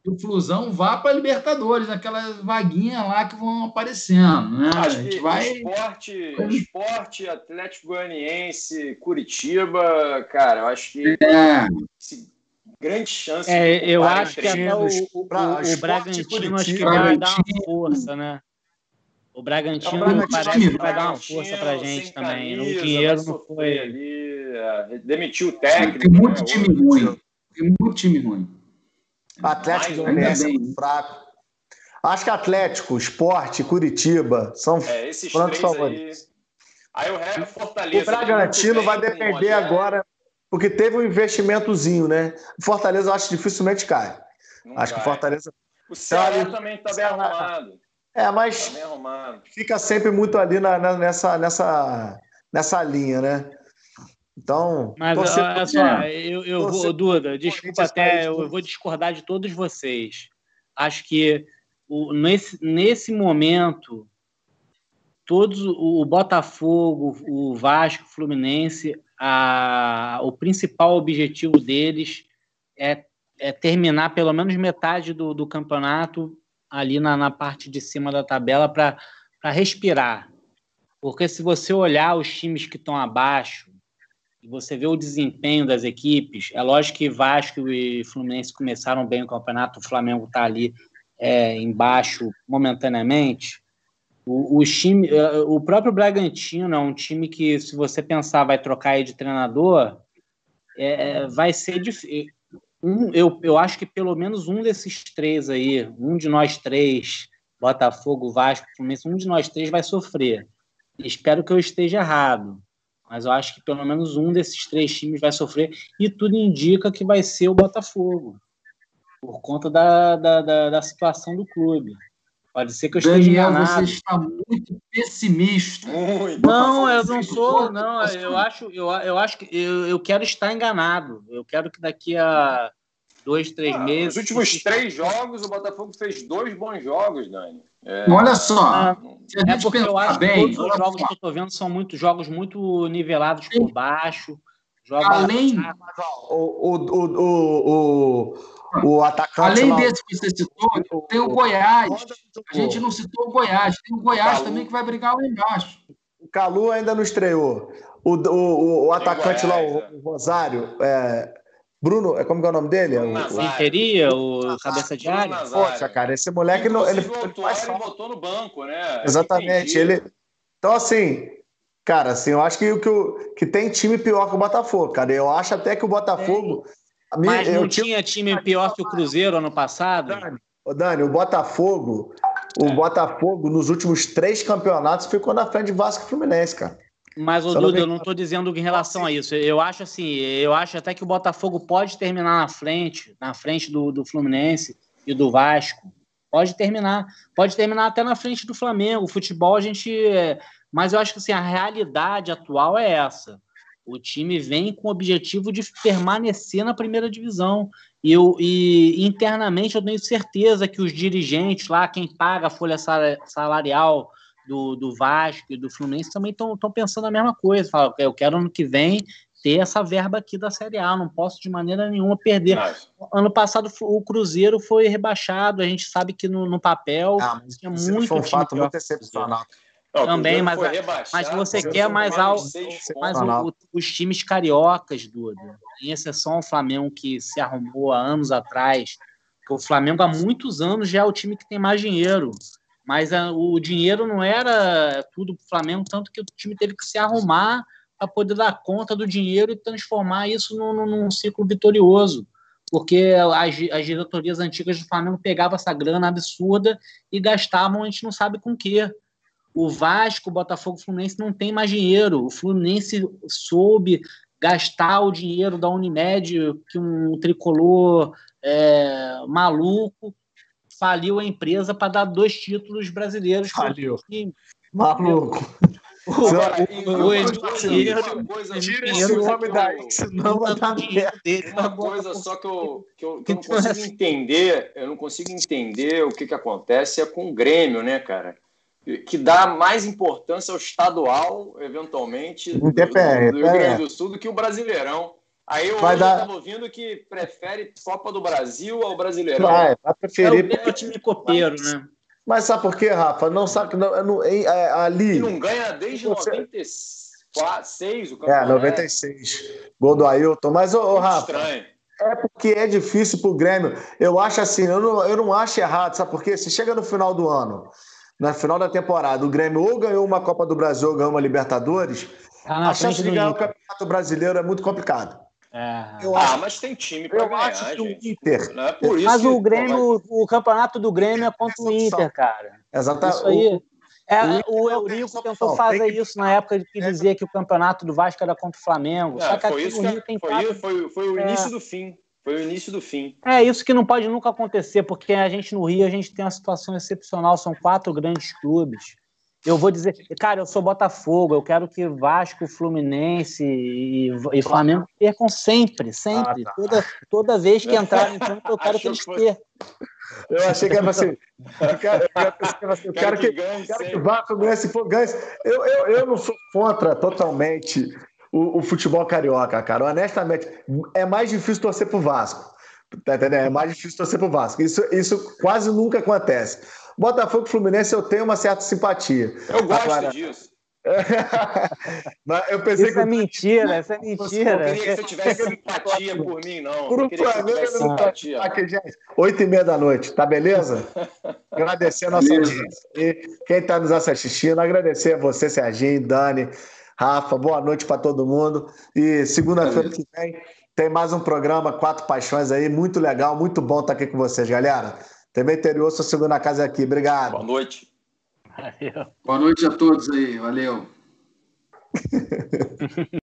o Flusão vá para a Libertadores, aquelas vaguinhas lá que vão aparecendo. Né? Acho a gente vai... esporte, esporte, Atlético Goianiense, Curitiba, cara, eu acho que é. grande chance. É, eu acho que até o, o, o, o Bragantino acho que vai dar uma força, né? O Bragantino, então, o Bragantino parece que vai dar uma força para a gente também. Camisa, o dinheiro não foi. Ali, é, demitiu o técnico. Tem muito né? time ruim. Tem muito time ruim. Atlético Goianiense é muito fraco. Acho que Atlético, Esporte, Curitiba são é, esses favoritos. Aí, aí o resto Fortaleza. O Bragantino vai depender agora, porque teve um investimentozinho, né? Fortaleza eu acho que dificilmente cai. Não acho cai. que Fortaleza. O Ceará também está bem arrumado. É, mas tá fica sempre muito ali na, na, nessa, nessa, nessa linha, né? Então. Mas olha só, eu, eu vou, Duda, desculpa até, eu vou discordar de todos vocês. Acho que o, nesse, nesse momento, todos o Botafogo, o Vasco, o Fluminense, a, o principal objetivo deles é, é terminar pelo menos metade do, do campeonato ali na, na parte de cima da tabela para respirar. Porque se você olhar os times que estão abaixo, e você vê o desempenho das equipes, é lógico que Vasco e Fluminense começaram bem o campeonato, o Flamengo está ali é, embaixo momentaneamente. O, o, time, é, o próprio Bragantino é um time que, se você pensar, vai trocar de treinador, é, é vai ser difícil. Um, eu, eu acho que pelo menos um desses três aí, um de nós três, Botafogo, Vasco, Fluminense, um de nós três vai sofrer. Espero que eu esteja errado mas eu acho que pelo menos um desses três times vai sofrer e tudo indica que vai ser o Botafogo, por conta da, da, da, da situação do clube. Pode ser que eu esteja Daniel, enganado. você está muito pessimista. Muito. Não, eu não sou, não. Eu acho, eu, eu acho que eu, eu quero estar enganado. Eu quero que daqui a dois, três ah, meses. Nos últimos três jogos, o Botafogo fez dois bons jogos, Dani. É, Olha só, é porque eu acho bem, que todos os jogos que eu estou vendo são muito jogos muito nivelados por baixo. Jogos Além o, o, o, o, o atacante. Além desse que você citou, tem o Goiás. A gente não citou o Goiás. Tem o Goiás também que vai brigar lá embaixo. O Calu ainda não estreou. O, o, o atacante lá, o, o Rosário, é, Bruno, é como é o nome dele? O Inferia, o Cabeça de Área? Poxa, cara, esse moleque não. Ele, voltou, ele, ele botou no banco, né? Exatamente. Ele... Então, assim, cara, assim, eu acho que, que, que tem time pior que o Botafogo, cara. Eu acho até que o Botafogo. Mas não tinha time pior que o Cruzeiro ano passado? Dani, o Dani, o Botafogo, o é. Botafogo, nos últimos três campeonatos, ficou na frente de Vasco e Fluminense, cara. Mas, o Duda, eu não estou dizendo em relação a isso. Eu acho assim, eu acho até que o Botafogo pode terminar na frente, na frente do, do Fluminense e do Vasco. Pode terminar, pode terminar até na frente do Flamengo. O futebol a gente, mas eu acho que assim, a realidade atual é essa. O time vem com o objetivo de permanecer na primeira divisão. E, eu, e internamente eu tenho certeza que os dirigentes lá, quem paga a folha salarial do, do Vasco e do Fluminense, também estão pensando a mesma coisa. Fala, eu quero ano que vem ter essa verba aqui da Série A, não posso de maneira nenhuma perder. Ano passado o Cruzeiro foi rebaixado, a gente sabe que no, no papel ah, tinha muito foi um fato muito excepcional. Não, Também, mas, mas você quer mais alto, mais o, os times cariocas, Duda. Em exceção ao Flamengo que se arrumou há anos atrás. o Flamengo há muitos anos já é o time que tem mais dinheiro. Mas a, o dinheiro não era tudo para o Flamengo, tanto que o time teve que se arrumar para poder dar conta do dinheiro e transformar isso num, num ciclo vitorioso. Porque as, as diretorias antigas do Flamengo pegavam essa grana absurda e gastavam, a gente não sabe com o quê o Vasco, o Botafogo, o Fluminense não tem mais dinheiro. O Fluminense soube gastar o dinheiro da Unimed, que um tricolor é, maluco faliu a empresa para dar dois títulos brasileiros. Faliu. Maluco. Tira esse homem daí, senão vai dar merda. Uma coisa só que eu, que eu, que eu não consigo entender, eu não consigo entender o que, que acontece é com o Grêmio, né, cara? Que dá mais importância ao estadual, eventualmente, do, do, Rio Grande do Sul do que o Brasileirão. Aí eu vai dar... estava ouvindo que prefere Copa do Brasil ao Brasileirão. Vai, vai preferir. É o time copeiro, né? Mas sabe por quê, Rafa? Não sabe que não, não, é, ali. E não ganha desde você... 96 o campeonato. É, 96. Gol do Ailton. Mas, ô, ô Rafa. Estranho. É porque é difícil pro Grêmio. Eu acho assim, eu não, eu não acho errado, sabe por quê? Se chega no final do ano na final da temporada, o Grêmio ou ganhou uma Copa do Brasil ou ganhou uma Libertadores, tá a chance de ganhar o Campeonato Brasileiro é muito complicado. É. Eu ah, acho, mas tem time para ganhar, acho que gente. o Inter. Não é por isso mas o Grêmio, o campeonato do Grêmio é contra o Inter, cara. Exatamente. Isso aí. É, o, o Eurico tentou fazer que... isso na época que dizia que o campeonato do Vasco era contra o Flamengo. É, Só que foi, isso que, foi, foi, foi, o início é. do fim. Foi o início do fim. É isso que não pode nunca acontecer, porque a gente no Rio a gente tem uma situação excepcional, são quatro grandes clubes. Eu vou dizer, cara, eu sou Botafogo, eu quero que Vasco, Fluminense e, e Flamengo percam sempre, sempre. Ah, tá. toda, toda vez que entrarem em campo, eu quero que eles percam. Eu achei que era assim. Eu quero, eu quero, que, ganhe, quero que o Vasco ganhe, se for ganhe. Eu, eu, eu não sou contra totalmente o, o, futebol carioca, cara. Honestamente, é mais difícil torcer pro Vasco. Tá entendendo? É mais difícil torcer pro Vasco. Isso, isso quase nunca acontece. Botafogo e Fluminense eu tenho uma certa simpatia. Eu gosto Agora, disso. eu pensei isso que... é mentira, isso é mentira. Eu queria que você tivesse simpatia por mim, não. Por eu Flamengo, não simpatia. Aqui, gente, oito e meia da noite, tá beleza? agradecer a nossa audiência. E quem está nos assistindo, agradecer a você, Serginho, Dani, Rafa, boa noite para todo mundo. E segunda-feira que vem tem mais um programa Quatro Paixões aí, muito legal, muito bom estar aqui com vocês, galera. TV Interior, sua segunda casa aqui. Obrigado. Boa noite. Boa noite a todos aí, valeu.